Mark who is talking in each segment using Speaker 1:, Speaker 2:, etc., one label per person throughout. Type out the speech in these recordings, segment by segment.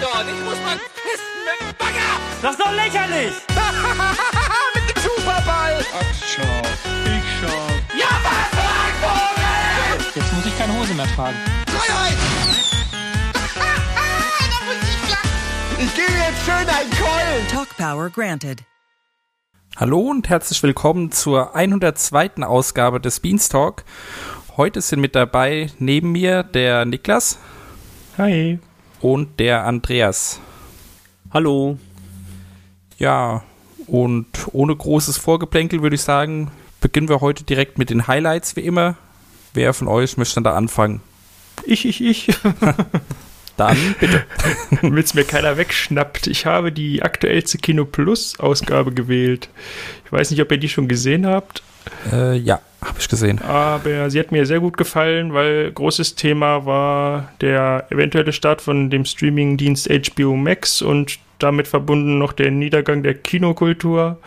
Speaker 1: dort. Ich muss mal pissen mit dem Bagger.
Speaker 2: Das ist doch lächerlich!
Speaker 1: mit dem Superball.
Speaker 3: Ach, schau. Ich schau.
Speaker 1: Ja, was, Vogel?
Speaker 2: Jetzt muss ich keine Hose mehr tragen.
Speaker 1: Freiheit. ich gebe jetzt schön einen Keulen.
Speaker 4: Talk Power granted.
Speaker 5: Hallo und herzlich willkommen zur 102. Ausgabe des Beanstalk. Heute sind mit dabei neben mir der Niklas
Speaker 6: Hi.
Speaker 5: Und der Andreas.
Speaker 6: Hallo.
Speaker 5: Ja, und ohne großes Vorgeplänkel würde ich sagen, beginnen wir heute direkt mit den Highlights wie immer. Wer von euch möchte da anfangen?
Speaker 6: Ich, ich, ich.
Speaker 5: Dann bitte.
Speaker 6: Damit es mir keiner wegschnappt. Ich habe die aktuellste Kino Plus Ausgabe gewählt. Ich weiß nicht, ob ihr die schon gesehen habt,
Speaker 5: äh, ja, habe ich gesehen.
Speaker 6: aber sie hat mir sehr gut gefallen, weil großes Thema war der eventuelle Start von dem Streamingdienst HBO Max und damit verbunden noch der Niedergang der Kinokultur.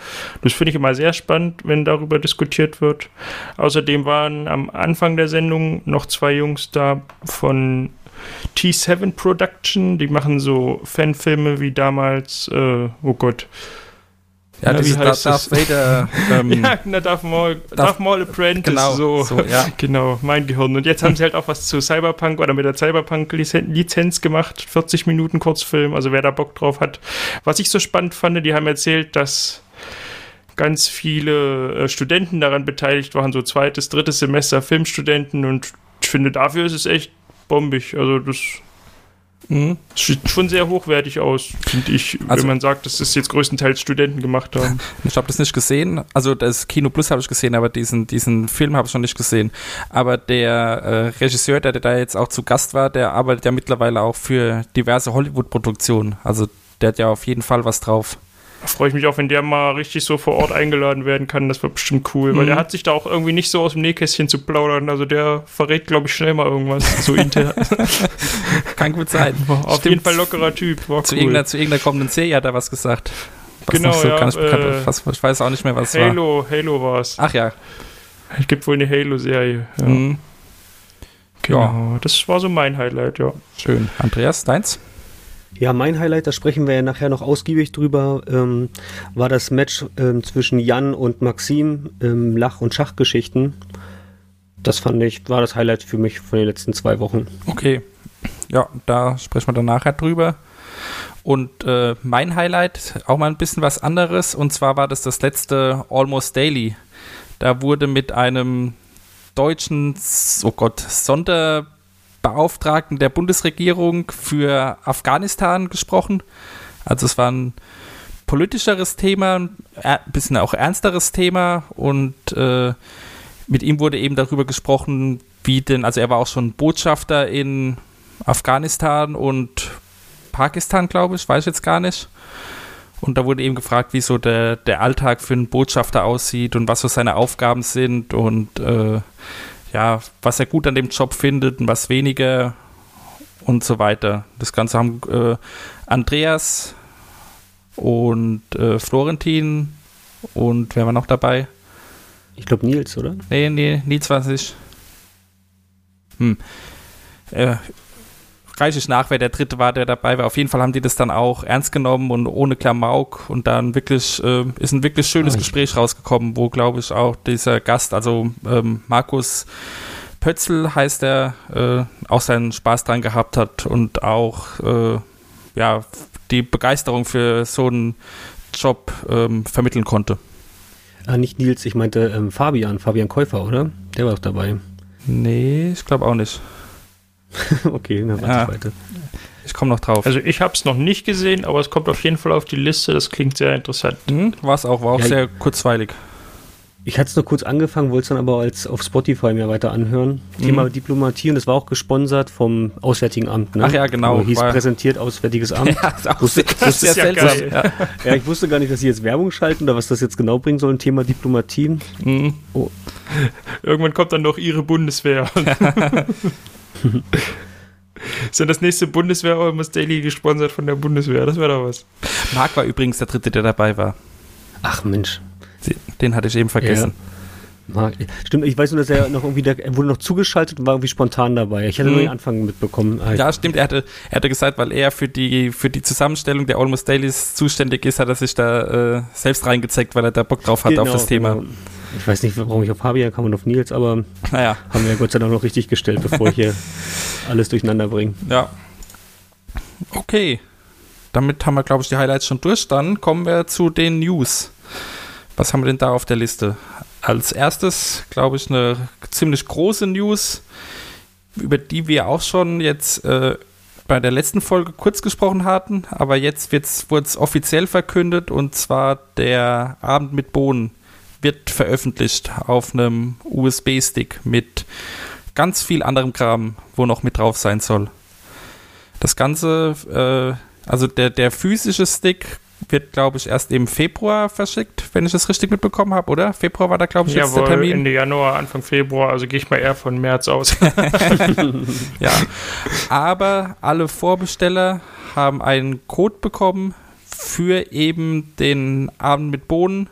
Speaker 6: Das finde ich immer sehr spannend, wenn darüber diskutiert wird. Außerdem waren am Anfang der Sendung noch zwei Jungs da von T7 Production. Die machen so Fanfilme wie damals, äh, oh Gott.
Speaker 5: Ja,
Speaker 6: Na,
Speaker 5: dieses Darth
Speaker 6: das?
Speaker 5: Vader. Ähm,
Speaker 6: Ja, na, Darth Maul, Darth Maul Apprentice,
Speaker 5: genau,
Speaker 6: so.
Speaker 5: so, ja.
Speaker 6: Genau, mein Gehirn. Und jetzt haben sie halt auch was zu Cyberpunk oder mit der Cyberpunk-Lizenz gemacht. 40 Minuten Kurzfilm, also wer da Bock drauf hat. Was ich so spannend fand, die haben erzählt, dass ganz viele äh, Studenten daran beteiligt waren, so zweites, drittes Semester Filmstudenten und ich finde, dafür ist es echt bombig. Also das
Speaker 5: mhm.
Speaker 6: sieht schon sehr hochwertig aus, finde ich,
Speaker 5: Also-
Speaker 6: wenn man sagt, dass das jetzt größtenteils Studenten gemacht haben.
Speaker 5: Ich habe das nicht gesehen. Also das Kino Plus habe ich gesehen, aber diesen, diesen Film habe ich noch nicht gesehen. Aber der äh, Regisseur, der, der da jetzt auch zu Gast war, der arbeitet ja mittlerweile auch für diverse Hollywood-Produktionen. Also der hat ja auf jeden Fall was drauf.
Speaker 6: Da freue ich mich auch, wenn der mal richtig so vor Ort eingeladen werden kann. Das wird bestimmt cool, weil
Speaker 5: Mhm.
Speaker 6: der hat sich da auch irgendwie nicht so aus dem Nähkästchen zu plaudern. Also der verrät, glaube ich, schnell mal irgendwas. So intern.
Speaker 5: Kann gut sein.
Speaker 6: Auf
Speaker 5: Stimmt.
Speaker 6: jeden Fall lockerer Typ. War
Speaker 5: Zu,
Speaker 6: cool.
Speaker 5: irgendeiner, zu irgendeiner kommenden Serie hat er was gesagt. Was
Speaker 6: Genau,
Speaker 5: so
Speaker 6: ja, äh.
Speaker 5: Was, ich weiß auch nicht mehr, was es war.
Speaker 6: Halo, Halo war es.
Speaker 5: Ach ja.
Speaker 6: Es gibt wohl eine Halo-Serie. Ja.
Speaker 5: Mhm.
Speaker 6: Genau. Das war so mein Highlight, ja.
Speaker 5: Schön. Andreas, deins?
Speaker 7: Ja, mein Highlight, da sprechen wir ja nachher noch ausgiebig drüber, ähm, war das Match ähm, zwischen Jan und Maxim im Lach- und Schachgeschichten. Das fand ich, war das Highlight für mich von den letzten zwei Wochen.
Speaker 5: Okay. Ja, da sprechen wir dann nachher drüber. Und äh, mein Highlight, auch mal ein bisschen was anderes. Und zwar war das das letzte Almost Daily. Da wurde mit einem deutschen, oh Gott, Sonderbeauftragten der Bundesregierung für Afghanistan gesprochen. Also es war ein politischeres Thema, ein bisschen auch ernsteres Thema. Und äh, mit ihm wurde eben darüber gesprochen, wie denn, also er war auch schon Botschafter in Afghanistan und Pakistan, glaube ich, weiß ich jetzt gar nicht. Und da wurde eben gefragt, wie so der, der Alltag für einen Botschafter aussieht und was so seine Aufgaben sind und äh, ja, was er gut an dem Job findet und was weniger und so weiter. Das Ganze haben äh, Andreas und äh, Florentin und wer war noch dabei?
Speaker 7: Ich glaube Nils, oder?
Speaker 5: Nee, nee, Nils war es nicht. Hm. Äh, reiche ich nach, wer der dritte war, der dabei war. Auf jeden Fall haben die das dann auch ernst genommen und ohne Klamauk und dann wirklich, äh, ist ein wirklich schönes Gespräch rausgekommen, wo, glaube ich, auch dieser Gast, also ähm, Markus Pötzl heißt er, äh, auch seinen Spaß dran gehabt hat und auch, äh, ja, die Begeisterung für so einen Job ähm, vermitteln konnte.
Speaker 7: Ah, nicht Nils, ich meinte ähm, Fabian, Fabian Käufer, oder? Der war auch dabei.
Speaker 5: Nee, ich glaube auch nicht.
Speaker 7: okay, dann warte
Speaker 5: Ja.
Speaker 7: ich weiter.
Speaker 5: Ich komme noch drauf.
Speaker 6: Also ich habe es noch nicht gesehen, aber es kommt auf jeden Fall auf die Liste. Das klingt sehr interessant.
Speaker 5: Mhm, war es auch, war auch
Speaker 7: Ja,
Speaker 5: sehr kurzweilig.
Speaker 7: Ich hatte es nur kurz angefangen, wollte es dann aber als auf Spotify mir weiter anhören.
Speaker 5: Mhm.
Speaker 7: Thema Diplomatie und das war auch gesponsert vom Auswärtigen Amt. Ne?
Speaker 5: Ach ja, genau,
Speaker 7: Also hieß
Speaker 5: war-
Speaker 7: präsentiert Auswärtiges Amt.
Speaker 5: Ja, ist auch
Speaker 7: Wusste-
Speaker 6: das ist
Speaker 5: sehr
Speaker 6: ja
Speaker 5: seltsam. Ja.
Speaker 7: Ja, ich wusste gar nicht, dass sie jetzt Werbung schalten oder was das jetzt genau bringen soll, Thema Diplomatie.
Speaker 5: Mhm.
Speaker 6: Irgendwann kommt dann noch ihre Bundeswehr. Ist dann das nächste Bundeswehr Almost Daily gesponsert von der Bundeswehr? Das wäre doch was.
Speaker 5: Marc war übrigens der dritte, der dabei war.
Speaker 7: Ach Mensch.
Speaker 5: Den hatte ich eben vergessen.
Speaker 7: Stimmt, ich weiß nur, dass er noch irgendwie, der, er wurde noch zugeschaltet und war irgendwie spontan dabei. Ich hatte
Speaker 5: Mhm.
Speaker 7: nur den Anfang mitbekommen. Halt.
Speaker 5: Ja, stimmt. Er hatte, er hatte gesagt, weil er für die, für die Zusammenstellung der Almost Dailies zuständig ist, hat er sich da äh, selbst reingezeckt, weil er da Bock drauf hat auf
Speaker 7: Genau,
Speaker 5: das Thema.
Speaker 7: genau. Ich weiß nicht, warum ich auf Fabian kam und auf Nils, aber
Speaker 5: Naja,
Speaker 7: haben wir ja Gott sei Dank noch richtig gestellt, bevor ich hier alles durcheinander bringe.
Speaker 5: ja. Okay. Damit haben wir, glaube ich, die Highlights schon durch. Dann kommen wir zu den News. Was haben wir denn da auf der Liste? Als erstes, glaube ich, eine ziemlich große News, über die wir auch schon jetzt äh, bei der letzten Folge kurz gesprochen hatten, aber jetzt wurde es offiziell verkündet und zwar der Abend mit Bohnen wird veröffentlicht auf einem USB-Stick mit ganz viel anderem Kram, wo noch mit drauf sein soll. Das Ganze, äh, also der, der physische Stick wird, glaube ich, erst im Februar verschickt, wenn ich das richtig mitbekommen habe, oder? Februar war da, glaube ich, jetzt der
Speaker 6: Jawohl,
Speaker 5: Termin.
Speaker 6: Ende Januar, Anfang Februar, also gehe ich mal eher von März aus.
Speaker 5: Ja. Aber alle Vorbesteller haben einen Code bekommen für eben den Abend mit Bohnen,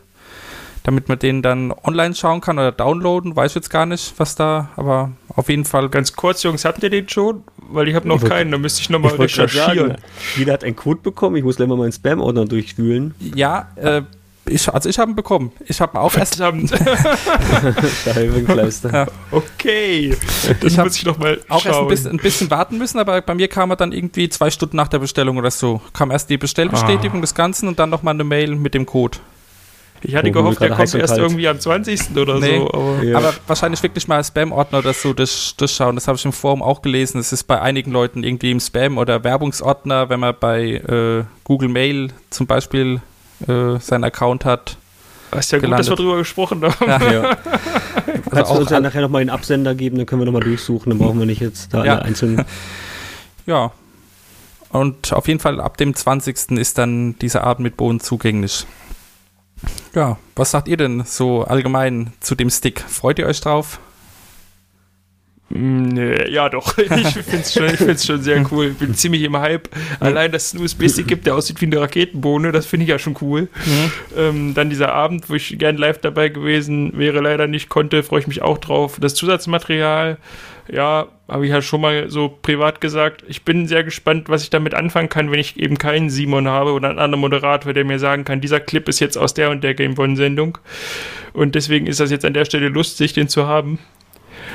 Speaker 5: damit man den dann online schauen kann oder downloaden. Weiß ich jetzt gar nicht, was da, aber auf jeden Fall
Speaker 6: Ganz kurz, Jungs, habt ihr den schon? Weil ich habe noch
Speaker 7: Ich
Speaker 6: keinen, da müsste ich nochmal recherchieren.
Speaker 7: sagen, jeder hat einen Code bekommen. Ich muss gleich mal meinen Spam-Ordner durchwühlen.
Speaker 5: Ja, äh, ich, also ich habe ihn bekommen. Ich habe ihn auch erst.
Speaker 6: Verdammt.
Speaker 5: Ja.
Speaker 6: Okay. Das
Speaker 5: Ich
Speaker 6: muss ich noch mal
Speaker 5: Auch erst ein
Speaker 6: schauen.
Speaker 5: bisschen, ein bisschen warten müssen, aber bei mir kam er dann irgendwie zwei Stunden nach der Bestellung oder so. Kam erst die Bestellbestätigung
Speaker 6: Ah.
Speaker 5: des Ganzen und dann nochmal eine Mail mit dem Code.
Speaker 6: Ich hatte gehofft, der kommt erst
Speaker 7: kalt.
Speaker 6: irgendwie am 20. oder
Speaker 5: Nee.
Speaker 6: so. Aber
Speaker 7: Ja.
Speaker 5: Aber wahrscheinlich wirklich mal Spam-Ordner oder so durch, durchschauen. Das habe ich im Forum auch gelesen. Es ist bei einigen Leuten irgendwie im Spam- oder Werbungsordner, wenn man bei äh, Google Mail zum Beispiel äh, seinen Account hat.
Speaker 6: ist ja gut,
Speaker 5: gelandet.
Speaker 6: dass wir drüber gesprochen haben.
Speaker 5: Ja,
Speaker 7: Ja.
Speaker 5: also
Speaker 7: Kannst du uns ja nachher nochmal den Absender geben, dann können wir nochmal durchsuchen, dann brauchen wir nicht jetzt da
Speaker 5: Ja.
Speaker 7: alle einzeln.
Speaker 5: ja. Und auf jeden Fall ab dem 20. ist dann dieser Abend mit Bohnen zugänglich. Ja, was sagt ihr denn so allgemein zu dem Stick? Freut ihr euch drauf?
Speaker 6: Mm, Nee, ja doch, ich finde es schon, ich find's schon sehr cool. Ich bin ziemlich im Hype. Allein, dass es einen USB-Stick gibt, der aussieht wie eine Raketenbohne, das finde ich ja schon cool. Ähm, dann dieser Abend, wo ich gern live dabei gewesen wäre, leider nicht konnte, freue ich mich auch drauf. Das Zusatzmaterial, ja, habe ich ja schon mal so privat gesagt. Ich bin sehr gespannt, was ich damit anfangen kann, wenn ich eben keinen Simon habe oder einen anderen Moderator, der mir sagen kann, dieser Clip ist jetzt aus der und der Game One-Sendung. Und deswegen ist das jetzt an der Stelle lustig, den zu haben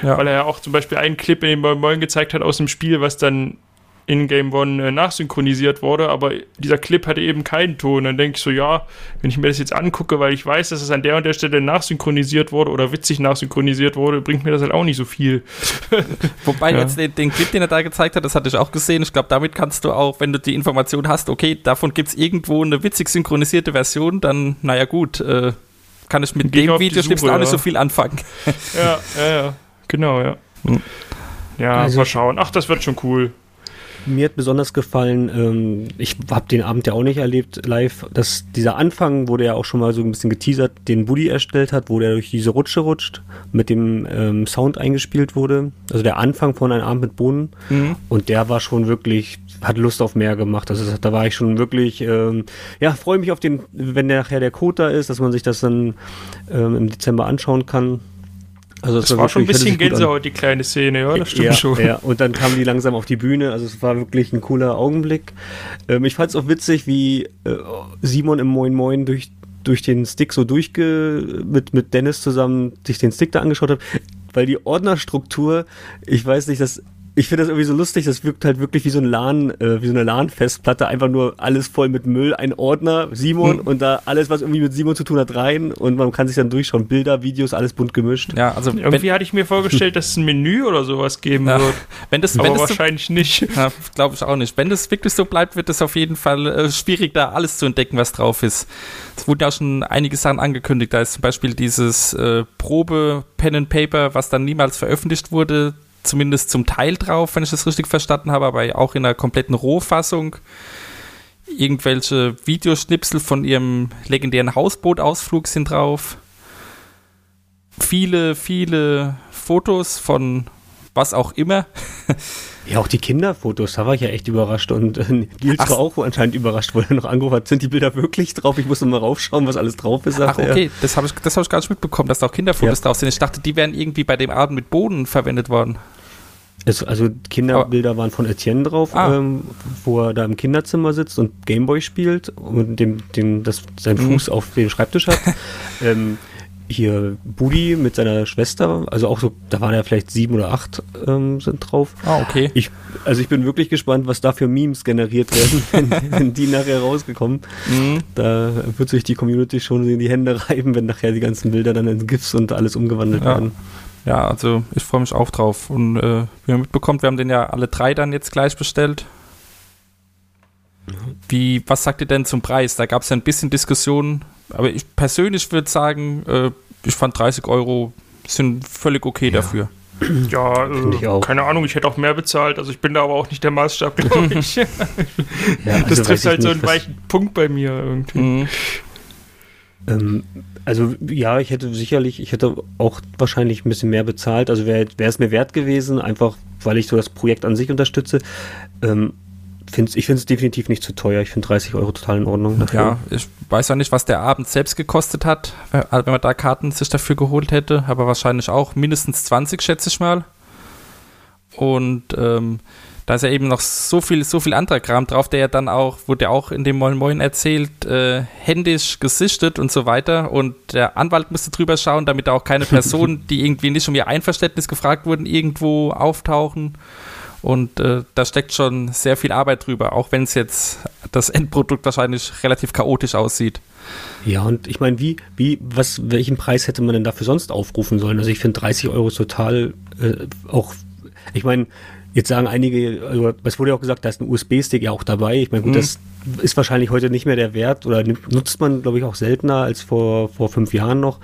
Speaker 5: Ja.
Speaker 6: weil er ja auch zum Beispiel einen Clip in den Moin Moin gezeigt hat aus dem Spiel, was dann in Game One äh, nachsynchronisiert wurde, aber dieser Clip hatte eben keinen Ton. Dann denke ich so, ja, wenn ich mir das jetzt angucke, weil ich weiß, dass es an der und der Stelle nachsynchronisiert wurde oder witzig nachsynchronisiert wurde, bringt mir das halt auch nicht so viel.
Speaker 5: Wobei
Speaker 6: Ja.
Speaker 5: jetzt den, den Clip, den er da gezeigt hat, das hatte ich auch gesehen. Ich glaube, damit kannst du auch, wenn du die Information hast, okay, davon gibt es irgendwo eine witzig synchronisierte Version, dann, naja gut, äh, kann ich mit
Speaker 6: Geh
Speaker 5: dem Videoschnipsel
Speaker 6: Suche,
Speaker 5: auch nicht
Speaker 6: ja.
Speaker 5: so viel anfangen.
Speaker 6: Ja, ja, ja. Genau, ja.
Speaker 5: Hm.
Speaker 6: Ja,
Speaker 7: Also-
Speaker 6: mal schauen. Ach, das wird schon cool.
Speaker 7: Mir hat besonders gefallen, ähm, ich habe den Abend ja auch nicht erlebt live, dass dieser Anfang, wo der ja auch schon mal so ein bisschen geteasert, den Buddy erstellt hat, wo der durch diese Rutsche rutscht, mit dem ähm, Sound eingespielt wurde. Also der Anfang von einem Abend mit Bohnen.
Speaker 5: Mhm.
Speaker 7: Und der war schon wirklich, hat Lust auf mehr gemacht. Also da war ich schon wirklich, ähm, ja, freue mich auf den, wenn der nachher der Code da ist, dass man sich das dann ähm, im Dezember anschauen kann. Also
Speaker 6: Das war schon ein bisschen. Gänsehaut, die kleine Szene, ja, das stimmt
Speaker 7: ja,
Speaker 6: schon.
Speaker 7: Ja, und dann kamen die langsam auf die Bühne. Also es war wirklich ein cooler Augenblick. Ähm, ich fand es auch witzig, wie äh, Simon im Moin Moin durch, durch den Stick so durchge... mit, mit Dennis zusammen sich den Stick da angeschaut hat. Weil die Ordnerstruktur, ich weiß nicht, das... Ich finde das irgendwie so lustig, das wirkt halt wirklich wie so ein LAN, äh, wie so eine LAN-Festplatte, einfach nur alles voll mit Müll, ein Ordner, Simon
Speaker 5: Hm.
Speaker 7: und da alles, was irgendwie mit Simon zu tun hat, rein und man kann sich dann durchschauen, Bilder, Videos, alles bunt gemischt.
Speaker 5: Ja, also
Speaker 6: Irgendwie hatte ich mir vorgestellt, dass es ein Menü oder sowas geben
Speaker 5: Ja.
Speaker 6: wird.
Speaker 5: wenn das,
Speaker 6: Aber
Speaker 5: wenn das so,
Speaker 6: wahrscheinlich nicht.
Speaker 5: ja, glaube ich auch nicht. Wenn das wirklich so bleibt, wird es auf jeden Fall äh, schwierig, da alles zu entdecken, was drauf ist. Es wurden ja auch schon einige Sachen angekündigt. Da ist zum Beispiel dieses äh, Probe Pen and Paper, was dann niemals veröffentlicht wurde, zumindest zum Teil drauf, wenn ich das richtig verstanden habe, aber auch in einer kompletten Rohfassung. Irgendwelche Videoschnipsel von ihrem legendären Hausbootausflug sind drauf. Viele, viele Fotos von was auch immer.
Speaker 7: Ja, auch die Kinderfotos, da war ich ja echt überrascht und äh, Nils
Speaker 5: Ach.
Speaker 7: war auch anscheinend überrascht, wo er noch angerufen hat, sind die Bilder wirklich drauf? Ich muss noch mal raufschauen, was alles drauf ist.
Speaker 5: Ach,
Speaker 7: sagt er.
Speaker 5: okay, das habe ich, das hab ich gar nicht mitbekommen, dass da auch Kinderfotos
Speaker 7: Ja.
Speaker 5: drauf sind. Ich dachte, die wären irgendwie bei dem Abend mit Boden verwendet worden.
Speaker 7: Es, also Kinderbilder waren von Etienne drauf,
Speaker 5: Ah.
Speaker 7: ähm, wo er da im Kinderzimmer sitzt und Gameboy spielt und dem, dem das, seinen
Speaker 5: Mhm.
Speaker 7: Fuß auf dem Schreibtisch hat. ähm, hier Budi mit seiner Schwester, also auch so, da waren ja vielleicht sieben oder acht ähm, sind drauf.
Speaker 5: Ah, okay.
Speaker 7: Ich, also ich bin wirklich gespannt, was da für Memes generiert werden, wenn, wenn die nachher rausgekommen.
Speaker 5: Mhm.
Speaker 7: Da wird sich die Community schon in die Hände reiben, wenn nachher die ganzen Bilder dann in GIFs und alles umgewandelt
Speaker 5: Ja.
Speaker 7: werden.
Speaker 5: Ja, also ich freue mich auch drauf. Und äh, wie man mitbekommt, wir haben den ja alle drei dann jetzt gleich bestellt. Wie, was sagt ihr denn zum Preis? Da gab es ja ein bisschen Diskussionen, aber ich persönlich würde sagen, äh, ich fand 30 Euro sind völlig okay dafür.
Speaker 6: Ja,
Speaker 7: Finde ich
Speaker 6: äh,
Speaker 7: auch.
Speaker 6: keine Ahnung, ich hätte auch mehr bezahlt. Also ich bin da aber auch nicht der Maßstab, glaube ich.
Speaker 7: Ja,
Speaker 6: das
Speaker 7: also weiß
Speaker 6: trifft halt so einen weichen Punkt bei mir irgendwie.
Speaker 5: Mhm.
Speaker 7: Ähm, also ja, ich hätte sicherlich, ich hätte auch wahrscheinlich ein bisschen mehr bezahlt. Also wäre es mir wert gewesen, einfach weil ich so das Projekt an sich unterstütze. Ähm, find's, ich finde es definitiv nicht zu teuer. Ich finde 30 Euro total in Ordnung. Dafür.
Speaker 5: Ja, ich weiß ja nicht, was der Abend selbst gekostet hat, wenn wenn man da Karten sich dafür geholt hätte, aber wahrscheinlich auch mindestens 20, schätze ich mal. Und ähm, da ist ja eben noch so viel, so viel anderer Kram drauf, der ja dann auch, wurde ja auch in dem Moin Moin erzählt, äh, händisch gesichtet und so weiter. Und der Anwalt musste drüber schauen, damit da auch keine Personen, die irgendwie nicht um ihr Einverständnis gefragt wurden, irgendwo auftauchen. Und äh, da steckt schon sehr viel Arbeit drüber, auch wenn es jetzt das Endprodukt wahrscheinlich relativ chaotisch aussieht.
Speaker 7: Ja, und ich meine, wie, wie, was, welchen Preis hätte man denn dafür sonst aufrufen sollen? Also ich finde 30 Euro total äh, auch, ich meine, jetzt sagen einige, also es wurde ja auch gesagt, da ist ein USB-Stick ja auch dabei. Ich meine, gut,
Speaker 5: Mhm.
Speaker 7: das ist wahrscheinlich heute nicht mehr der Wert oder nutzt man, glaube ich, auch seltener als vor, vor fünf Jahren noch.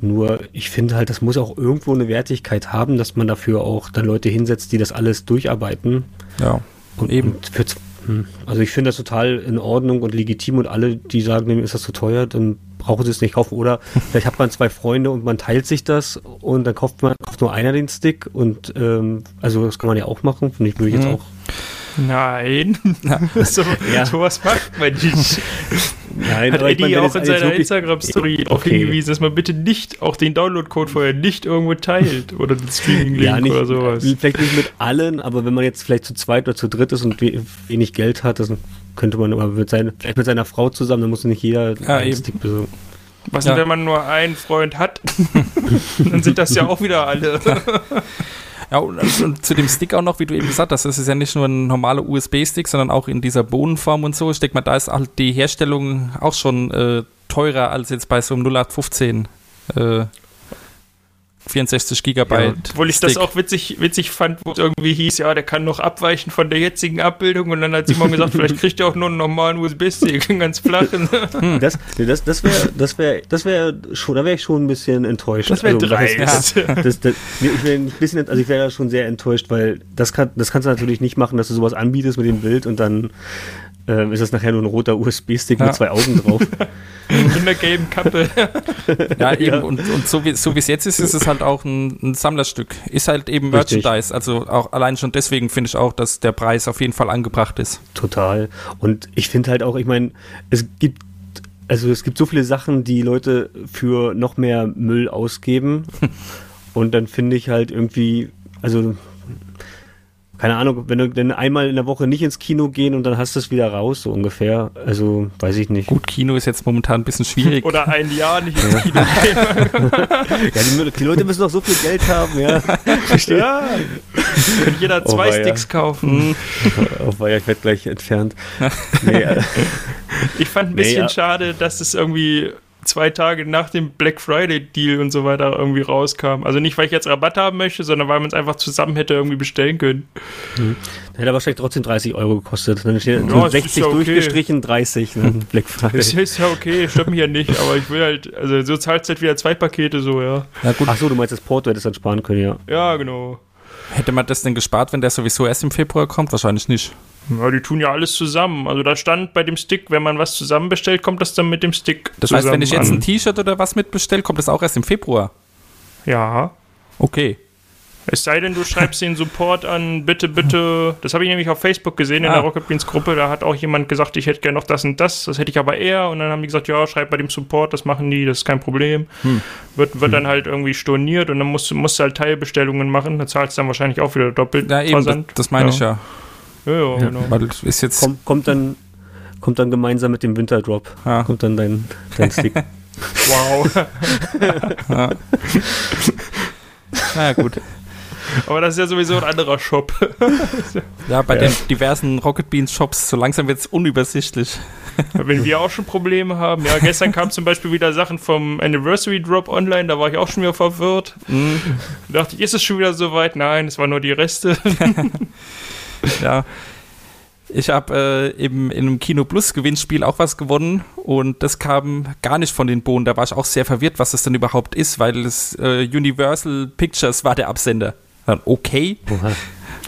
Speaker 7: Nur, ich finde halt, das muss auch irgendwo eine Wertigkeit haben, dass man dafür auch dann Leute hinsetzt, die das alles durcharbeiten.
Speaker 5: Ja,
Speaker 7: Und,
Speaker 5: Eben.
Speaker 7: Und für, hm, also ich finde das total in Ordnung und legitim und alle, die sagen, mir ist das zu teuer, dann brauchen sie es nicht kaufen. Oder vielleicht hat man zwei Freunde und man teilt sich das und dann kauft man kauft nur einer den Stick und ähm, also das kann man ja auch machen, finde ich, würde ich jetzt
Speaker 5: Mhm.
Speaker 7: auch.
Speaker 6: Nein, so,
Speaker 7: Ja.
Speaker 6: sowas macht man nicht.
Speaker 7: Nein,
Speaker 6: Hat
Speaker 7: ich
Speaker 6: Eddie
Speaker 7: meine, wenn
Speaker 6: auch in seiner Instagram-Story darauf
Speaker 7: Okay.
Speaker 6: hingewiesen, dass man bitte nicht auch den Download-Code vorher nicht irgendwo teilt oder den Streaming-Link
Speaker 7: Ja, nicht,
Speaker 6: oder sowas.
Speaker 7: vielleicht nicht mit allen, aber wenn man jetzt vielleicht zu zweit oder zu dritt ist und we wenig Geld hat, dann könnte man aber mit, seine, vielleicht mit seiner Frau zusammen, dann muss nicht jeder
Speaker 5: Ja,
Speaker 7: einen
Speaker 5: eben.
Speaker 7: Stick besorgen.
Speaker 6: Was
Speaker 5: Ja.
Speaker 6: denn, wenn man nur einen Freund hat? Dann sind das ja auch wieder alle.
Speaker 5: Ja, und, und zu dem Stick auch noch, wie du eben gesagt hast, das ist ja nicht nur ein normaler USB-Stick, sondern auch in dieser Bohnenform und so. Ich denke mal, da ist halt die Herstellung auch schon äh, teurer als jetzt bei so einem 0815 äh, 64 Gigabyte.
Speaker 6: Obwohl ich das
Speaker 5: Stick.
Speaker 6: auch witzig, witzig fand, wo es irgendwie hieß, ja, der kann noch abweichen von der jetzigen Abbildung und dann hat Simon gesagt, vielleicht kriegt er auch nur einen normalen USB-Stick, einen ganz flachen.
Speaker 7: Das, nee, das, das wäre, das wäre, das wäre schon, da wäre ich schon ein bisschen enttäuscht.
Speaker 6: Das wäre
Speaker 7: Also,
Speaker 6: dreist.
Speaker 7: Das, das, nee, ich wäre ein bisschen, also ich wäre da schon sehr enttäuscht, weil das kann, das kannst du natürlich nicht machen, dass du sowas anbietest mit dem Bild und dann ähm, ist das nachher nur ein roter USB-Stick
Speaker 5: Ja.
Speaker 7: mit zwei Augen drauf.
Speaker 6: In der gelben Kappe.
Speaker 5: Ja, eben,
Speaker 7: Ja.
Speaker 5: und, und so wie so wie es jetzt ist, ist es halt auch ein, ein Sammlerstück. Ist halt eben
Speaker 7: Richtig.
Speaker 5: Merchandise. Also auch allein schon deswegen finde ich auch, dass der Preis auf jeden Fall angebracht ist.
Speaker 7: Total. Und ich finde halt auch, ich meine, es gibt, also es gibt so viele Sachen, die Leute für noch mehr Müll ausgeben. und dann finde ich halt irgendwie, also keine Ahnung, wenn du denn einmal in der Woche nicht ins Kino gehen und dann hast du es wieder raus, so ungefähr. Also weiß ich nicht.
Speaker 5: Gut, Kino ist jetzt momentan ein bisschen schwierig.
Speaker 6: Oder ein Jahr nicht ins Kino gehen.
Speaker 7: Ja, die, die Leute müssen doch so viel Geld haben, ja.
Speaker 6: Ja. Könnte jeder
Speaker 7: Oh,
Speaker 6: zwei
Speaker 7: weia.
Speaker 6: Sticks kaufen.
Speaker 7: Auf Weiher, ich werde gleich entfernt. Nee, äh,
Speaker 6: Ich fand ein
Speaker 7: Nee,
Speaker 6: bisschen
Speaker 7: ja.
Speaker 6: schade, dass es irgendwie zwei Tage nach dem Black Friday Deal und so weiter irgendwie rauskam. Also nicht, weil ich jetzt Rabatt haben möchte, sondern weil man es einfach zusammen hätte irgendwie bestellen können.
Speaker 7: hätte aber wahrscheinlich trotzdem 30 Euro gekostet. Dann steht
Speaker 6: Ja,
Speaker 7: so
Speaker 6: es ist
Speaker 7: 60
Speaker 6: ja okay.
Speaker 7: durchgestrichen, 30. Ne? Black Friday.
Speaker 6: Das ist ja okay, stört mich ja nicht, aber ich will halt, also so zahlst du halt wieder zwei Pakete so, ja.
Speaker 5: Na gut,
Speaker 7: Ach so, du meinst das Porto hättest dann sparen können, ja.
Speaker 6: Ja, genau.
Speaker 5: hätte man das denn gespart, wenn der sowieso erst im Februar kommt? Wahrscheinlich nicht.
Speaker 6: Ja, die tun ja alles zusammen. Also da stand bei dem Stick, wenn man was zusammen bestellt, kommt das dann mit dem Stick
Speaker 5: Das heißt, wenn ich jetzt
Speaker 6: an.
Speaker 5: ein T-Shirt oder was mitbestelle, kommt das auch erst im Februar.
Speaker 6: Ja,
Speaker 5: Okay.
Speaker 6: Es sei denn, du schreibst den Support an, bitte, bitte. Das habe ich nämlich auf Facebook gesehen in
Speaker 5: Ah.
Speaker 6: der Rocket Beans Gruppe. Da hat auch jemand gesagt, ich hätte gerne noch das und das. Das hätte ich aber eher. Und dann haben die gesagt, ja, schreib bei dem Support, das machen die, das ist kein Problem.
Speaker 5: Hm.
Speaker 6: Wird, wird dann halt irgendwie storniert und dann musst, du- musst du halt Teilbestellungen machen. Da zahlst du dann wahrscheinlich auch wieder doppelt
Speaker 5: Ja, eben, das,
Speaker 6: Versand.
Speaker 5: das meine ich ja.
Speaker 6: Ja, ja, genau.
Speaker 5: Weil ist jetzt.
Speaker 7: Kommt, kommt dann kommt dann gemeinsam mit dem Winterdrop.
Speaker 5: Ja.
Speaker 7: Kommt dann dein, dein Stick.
Speaker 6: Wow.
Speaker 5: Naja, gut.
Speaker 6: aber das ist ja sowieso ein anderer Shop.
Speaker 5: Ja, bei den diversen Rocket Beans Shops, so langsam wird es unübersichtlich.
Speaker 6: Wenn wir auch schon Probleme haben. Ja, gestern kam zum Beispiel wieder Sachen vom Anniversary Drop online, da war ich auch schon wieder verwirrt.
Speaker 5: Mhm.
Speaker 6: Da dachte ich, ist es schon wieder soweit? Nein, es waren nur die Reste.
Speaker 5: Ja. Ich habe äh, im, in einem Kino Plus Gewinnspiel auch was gewonnen und das kam gar nicht von den Bohnen. Da war ich auch sehr verwirrt, was das denn überhaupt ist, weil es äh, Universal Pictures war der Absender. Dann okay.
Speaker 7: Oha.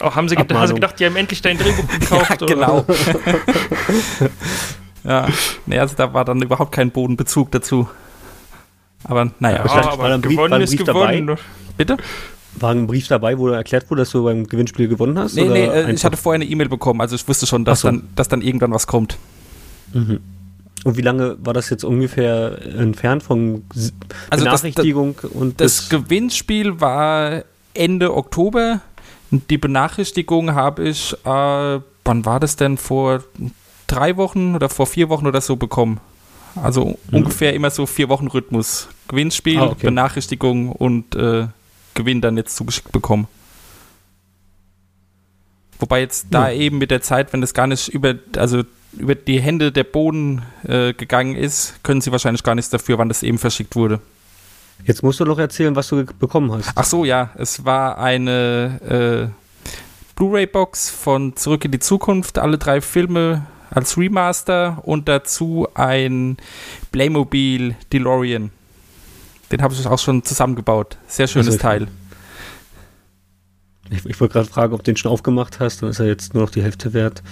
Speaker 6: Oh, haben sie, ge- hast du gedacht, die haben endlich dein Drehbuch gekauft?
Speaker 5: Ja,
Speaker 6: oder?
Speaker 5: genau. ja, nee, also da war dann überhaupt kein Bodenbezug dazu. Aber naja,
Speaker 6: Ja,
Speaker 7: war
Speaker 6: aber gewonnen ist
Speaker 7: Brief dabei?
Speaker 6: gewonnen.
Speaker 5: bitte?
Speaker 7: War ein Brief dabei, wo erklärt wurde, dass du beim Gewinnspiel gewonnen hast?
Speaker 5: Nee, nee, äh, ich
Speaker 7: einfach-
Speaker 5: hatte vorher eine E-Mail bekommen, also ich wusste schon, dass,
Speaker 7: so.
Speaker 5: dann, dass dann irgendwann was kommt.
Speaker 7: Mhm. Und wie lange war das jetzt ungefähr entfernt von
Speaker 5: Also das-
Speaker 7: Benachrichtigung und
Speaker 5: Das Gewinnspiel war Ende Oktober. Die Benachrichtigung habe ich, äh, wann war das denn? Vor drei Wochen oder vor vier Wochen oder so bekommen. Also ungefähr immer so vier Wochen Rhythmus. Gewinnspiel,
Speaker 7: Ah, okay.
Speaker 5: Benachrichtigung und äh, Gewinn dann jetzt zugeschickt bekommen. Wobei jetzt da eben mit der Zeit, wenn das gar nicht über, also über die Hände der Boden äh, gegangen ist, können sie wahrscheinlich gar nichts dafür, wann das eben verschickt wurde.
Speaker 7: Jetzt musst du noch erzählen, was du bekommen hast.
Speaker 5: Ach so, ja, es war eine äh, Blu-ray-Box von Zurück in die Zukunft, alle drei Filme als Remaster und dazu ein Playmobil DeLorean. Den habe ich auch schon zusammengebaut. Sehr schönes
Speaker 7: Also
Speaker 5: Teil.
Speaker 7: Ich, ich wollte gerade fragen, ob du den schon aufgemacht hast, dann ist er jetzt nur noch die Hälfte wert.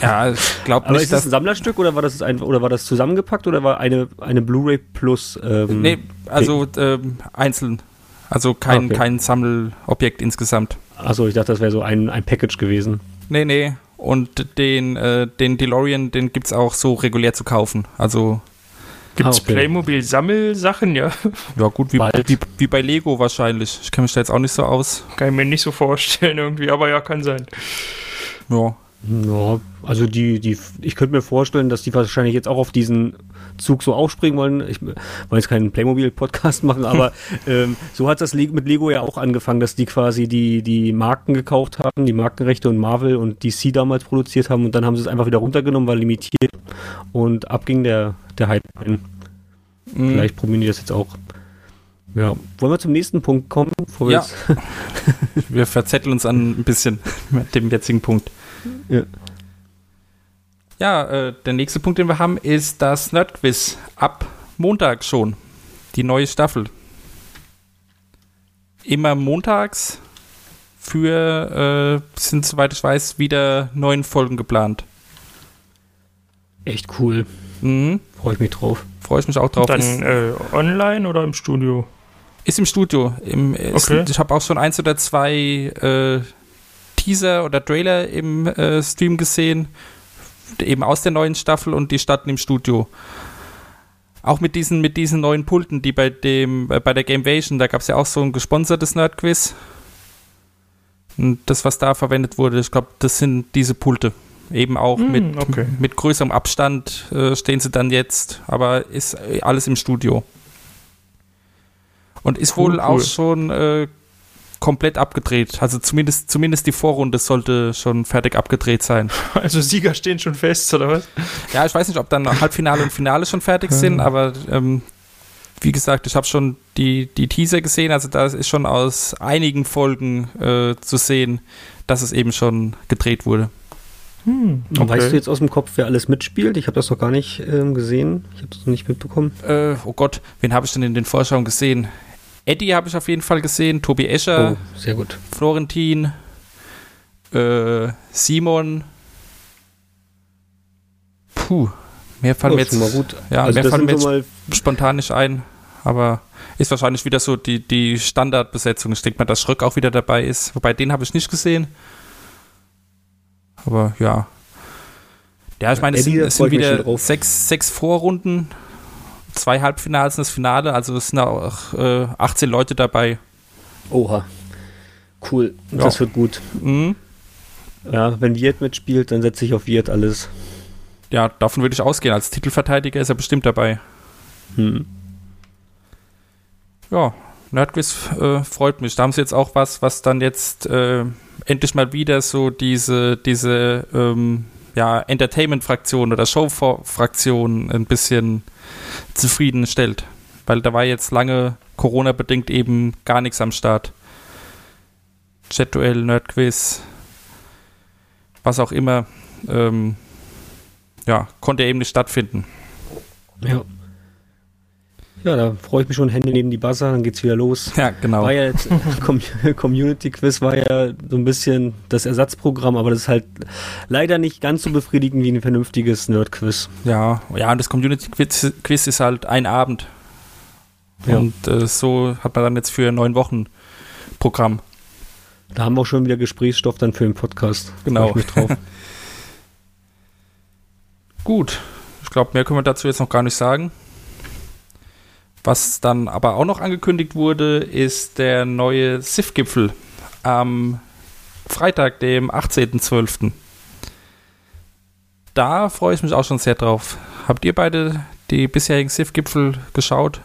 Speaker 5: Ja, ich glaube
Speaker 7: Aber
Speaker 5: nicht,
Speaker 7: ist das ein Sammlerstück oder war das ein, oder war das zusammengepackt oder war eine, eine Blu-ray plus ähm,
Speaker 5: Nee, also ähm, einzeln. Also kein,
Speaker 7: okay.
Speaker 5: kein Sammelobjekt insgesamt.
Speaker 7: Achso, ich dachte, das wäre so ein, ein Package gewesen.
Speaker 5: Nee, nee. Und den, äh, den DeLorean, den gibt es auch so regulär zu kaufen. Also
Speaker 6: Gibt's
Speaker 7: Ah, okay.
Speaker 6: Playmobil-Sammelsachen? Ja,
Speaker 5: Ja, gut, wie, wie, wie bei Lego wahrscheinlich. Ich kenne mich da jetzt auch nicht so aus.
Speaker 6: kann ich mir nicht so vorstellen irgendwie, aber ja, kann sein.
Speaker 5: Ja.
Speaker 7: Ja, also die, die, ich könnte mir vorstellen, dass die wahrscheinlich jetzt auch auf diesen Zug so aufspringen wollen. Ich wollte jetzt keinen Playmobil-Podcast machen, aber ähm, so hat das mit Lego ja auch angefangen, dass die quasi die, die Marken gekauft haben, die Markenrechte und Marvel und DC damals produziert haben und dann haben sie es einfach wieder runtergenommen, war limitiert und abging der, der Hype ein.
Speaker 5: Mhm.
Speaker 7: Vielleicht probieren die das jetzt auch. Ja, wollen wir zum nächsten Punkt kommen?
Speaker 5: Ja. Wir verzetteln uns an ein bisschen mit dem jetzigen Punkt.
Speaker 7: Ja.
Speaker 5: Ja, äh, der nächste Punkt, den wir haben, ist das Nerdquiz. Ab Montag schon. Die neue Staffel. Immer montags für, äh, sind soweit ich weiß, wieder neun Folgen geplant.
Speaker 7: Echt cool.
Speaker 5: Mhm.
Speaker 7: Freue ich mich drauf.
Speaker 5: Freue ich mich auch drauf. Ist-
Speaker 6: Dann äh, online oder im Studio?
Speaker 5: Ist im Studio. Im, ist,
Speaker 6: Okay.
Speaker 5: Ich habe auch schon eins oder zwei äh, Teaser oder Trailer im äh, Stream gesehen, eben aus der neuen Staffel und die starten im Studio. Auch mit diesen, mit diesen neuen Pulten, die bei dem, äh, bei der Gamevasion, da gab es ja auch so ein gesponsertes Nerdquiz. Und das, was da verwendet wurde, ich glaube, das sind diese Pulte. Eben auch
Speaker 6: Hm,
Speaker 5: mit,
Speaker 6: okay.
Speaker 5: mit größerem Abstand äh, stehen sie dann jetzt, aber ist äh, alles im Studio. Und ist
Speaker 6: Cool,
Speaker 5: wohl
Speaker 6: cool.
Speaker 5: auch schon äh, komplett abgedreht. Also zumindest, zumindest die Vorrunde sollte schon fertig abgedreht sein.
Speaker 6: Also Sieger stehen schon fest, oder was?
Speaker 5: Ja, ich weiß nicht, ob dann Halbfinale und Finale schon fertig sind, aber ähm, wie gesagt, ich habe schon die, die Teaser gesehen, also da ist schon aus einigen Folgen äh, zu sehen, dass es eben schon gedreht wurde.
Speaker 6: Hm,
Speaker 7: Und Weißt du jetzt aus dem Kopf, wer alles mitspielt? Ich habe das noch gar nicht ähm, gesehen. Ich habe das noch nicht mitbekommen.
Speaker 5: Äh, oh Gott, wen habe ich denn in den Vorschauen gesehen? Eddie habe ich auf jeden Fall gesehen, Tobi Escher,
Speaker 7: oh, sehr gut.
Speaker 5: Florentin, äh, Simon. Puh, mehr fallen
Speaker 7: Oh,
Speaker 5: mir jetzt
Speaker 7: mal gut.
Speaker 5: Ja,
Speaker 7: also
Speaker 5: mehr fallen mir jetzt spontan nicht ein. aber ist wahrscheinlich wieder so die, die Standardbesetzung. Ich denke mal, dass Schröck auch wieder dabei ist. Wobei den habe ich nicht gesehen. Aber ja. Ja, ich meine, es sind, es sind wieder sechs, sechs Vorrunden, zwei Halbfinals und das Finale. Also es sind auch äh, 18 Leute dabei.
Speaker 7: Oha. Cool.
Speaker 5: Ja.
Speaker 7: Das wird gut.
Speaker 5: Mhm.
Speaker 7: Ja, wenn Wirt mitspielt, dann setze ich auf Wirt alles.
Speaker 5: Ja, davon würde ich ausgehen. Als Titelverteidiger ist er bestimmt dabei.
Speaker 7: Hm.
Speaker 5: Ja, Nerdquiz äh, freut mich. Da haben sie jetzt auch was, was dann jetzt äh, endlich mal wieder so diese, diese ähm, ja, Entertainment-Fraktion oder Show-Fraktion ein bisschen zufriedenstellt. Weil da war jetzt lange Corona-bedingt eben gar nichts am Start. Chat-Duell, Nerdquiz, was auch immer, ähm, ja, konnte eben nicht stattfinden.
Speaker 7: Ja. Ja, da freue ich mich schon Hände neben die Buzzer, dann geht's wieder los.
Speaker 5: Ja, genau.
Speaker 7: War ja jetzt, Com Community Quiz war ja so ein bisschen das Ersatzprogramm, aber das ist halt leider nicht ganz so befriedigend wie ein vernünftiges Nerd-Quiz.
Speaker 5: Ja, ja, und das Community-Quiz Quiz ist halt ein Abend.
Speaker 7: Ja.
Speaker 5: Und äh, so hat man dann jetzt für neun Wochen Programm.
Speaker 7: Da haben wir auch schon wieder Gesprächsstoff dann für den Podcast.
Speaker 5: Genau. Gut, ich glaube, mehr können wir dazu jetzt noch gar nicht sagen. Was dann aber auch noch angekündigt wurde, ist der neue SIF-Gipfel am Freitag, dem 18.12. Da freue ich mich auch schon sehr drauf. Habt ihr beide die bisherigen SIF-Gipfel geschaut?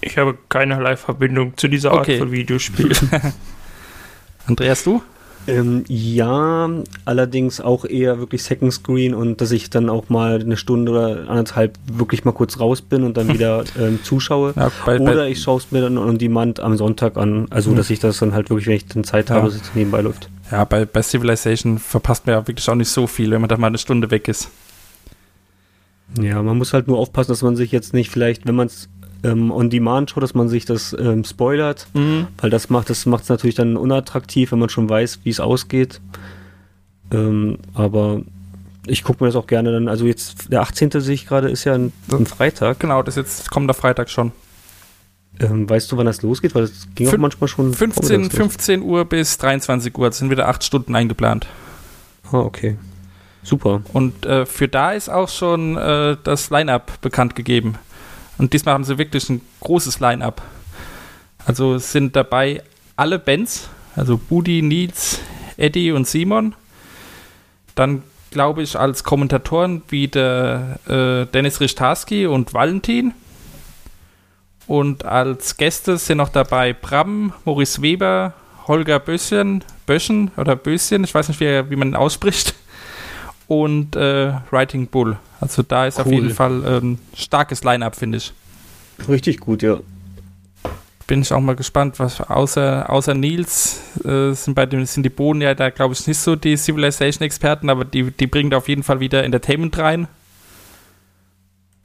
Speaker 6: Ich habe keinerlei Verbindung zu dieser Art
Speaker 5: Okay.
Speaker 6: von Videospiel.
Speaker 5: Andreas, du?
Speaker 7: Ähm, ja, allerdings auch eher wirklich Second Screen und dass ich dann auch mal eine Stunde oder anderthalb wirklich mal kurz raus bin und dann wieder ähm, zuschaue.
Speaker 5: Ja, bei,
Speaker 7: Oder
Speaker 5: bei,
Speaker 7: ich schaue es mir dann on demand am Sonntag an. Also,
Speaker 5: Mhm.
Speaker 7: dass ich das dann halt wirklich, wenn ich dann Zeit
Speaker 5: Ja.
Speaker 7: habe, dass es nebenbei läuft.
Speaker 5: ja, bei, bei Civilization verpasst man ja wirklich auch nicht so viel, wenn man da mal eine Stunde weg ist.
Speaker 7: Ja, man muss halt nur aufpassen, dass man sich jetzt nicht vielleicht, wenn man es ähm, on demand schaut, dass man sich das ähm, spoilert, weil das macht es macht's natürlich dann unattraktiv, wenn man schon weiß, wie es ausgeht. Ähm, aber ich gucke mir das auch gerne dann, also jetzt der 18. sehe ich gerade, ist ja ein, ein Freitag.
Speaker 5: Genau, das ist jetzt kommender Freitag schon.
Speaker 7: Ähm, weißt du, wann das losgeht? Weil das ging auch
Speaker 5: Fün-
Speaker 7: manchmal schon
Speaker 5: 15,
Speaker 7: vormittags los.
Speaker 5: 15 Uhr bis 23 Uhr, das sind wieder acht Stunden eingeplant.
Speaker 7: Ah, okay. Super.
Speaker 5: Und äh, für da ist auch schon äh, das Line-Up bekannt gegeben. Und diesmal haben sie wirklich ein großes Line-Up. Also sind dabei alle Bands, also Budi, Nils, Eddie und Simon. Dann glaube ich als Kommentatoren wieder äh, Dennis Richtarski und Valentin. Und als Gäste sind noch dabei Bram, Maurice Weber, Holger Böschen, Böschen oder Böschen, ich weiß nicht, wie, wie man ihn ausspricht und äh, Writing Bull. Also da ist auf
Speaker 7: Cool.
Speaker 5: jeden Fall ein starkes Line-Up, finde ich.
Speaker 7: Richtig gut, ja.
Speaker 5: Bin ich auch mal gespannt, was außer, außer Nils äh, sind bei dem sind die Bohnen ja da, glaube ich, nicht so die Civilization-Experten, aber die, die bringen da auf jeden Fall wieder Entertainment rein.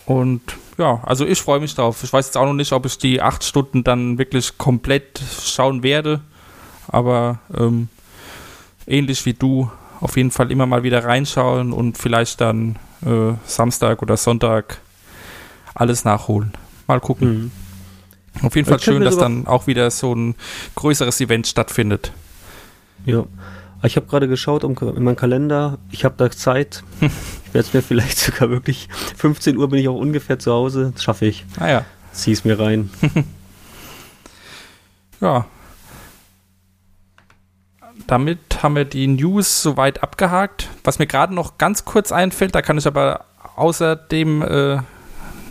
Speaker 5: Und ja, also ich freue mich drauf. Ich weiß jetzt auch noch nicht, ob ich die acht Stunden dann wirklich komplett schauen werde, aber ähm, ähnlich wie du auf jeden Fall immer mal wieder reinschauen und vielleicht dann äh, Samstag oder Sonntag alles nachholen. Mal gucken.
Speaker 7: Mhm.
Speaker 5: Auf jeden Fall
Speaker 7: Ich
Speaker 5: schön, dass dann auch wieder so ein größeres Event stattfindet.
Speaker 7: Ja. Ich habe gerade geschaut um, in meinen Kalender. Ich habe da Zeit. Ich werde es mir vielleicht sogar wirklich. 15 Uhr bin ich auch ungefähr zu Hause. Das schaffe ich.
Speaker 5: Naja,
Speaker 7: Zieh es mir rein.
Speaker 5: ja. Damit haben wir die News soweit abgehakt. Was mir gerade noch ganz kurz einfällt, da kann ich aber außerdem äh,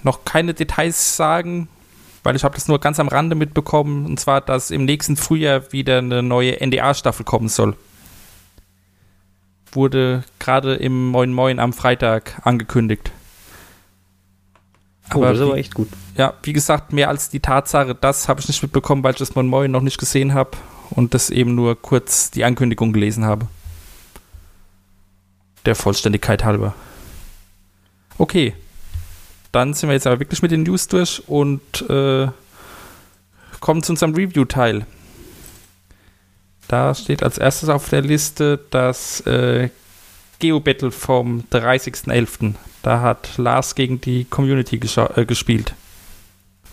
Speaker 5: noch keine Details sagen, weil ich habe das nur ganz am Rande mitbekommen, und zwar, dass im nächsten Frühjahr wieder eine neue NDA-Staffel kommen soll. Wurde gerade im Moin Moin am Freitag angekündigt.
Speaker 7: Oh, das ist
Speaker 5: wie-
Speaker 7: aber echt gut.
Speaker 5: ja, wie gesagt, mehr als die Tatsache, das habe ich nicht mitbekommen, weil ich das Moin Moin noch nicht gesehen habe und das eben nur kurz die Ankündigung gelesen habe. Der Vollständigkeit halber. Okay. Dann sind wir jetzt aber wirklich mit den News durch und äh, kommen zu unserem Review-Teil. Da steht als erstes auf der Liste das äh, Geo-Battle vom 30.11. Da hat Lars gegen die Community äh, gespielt.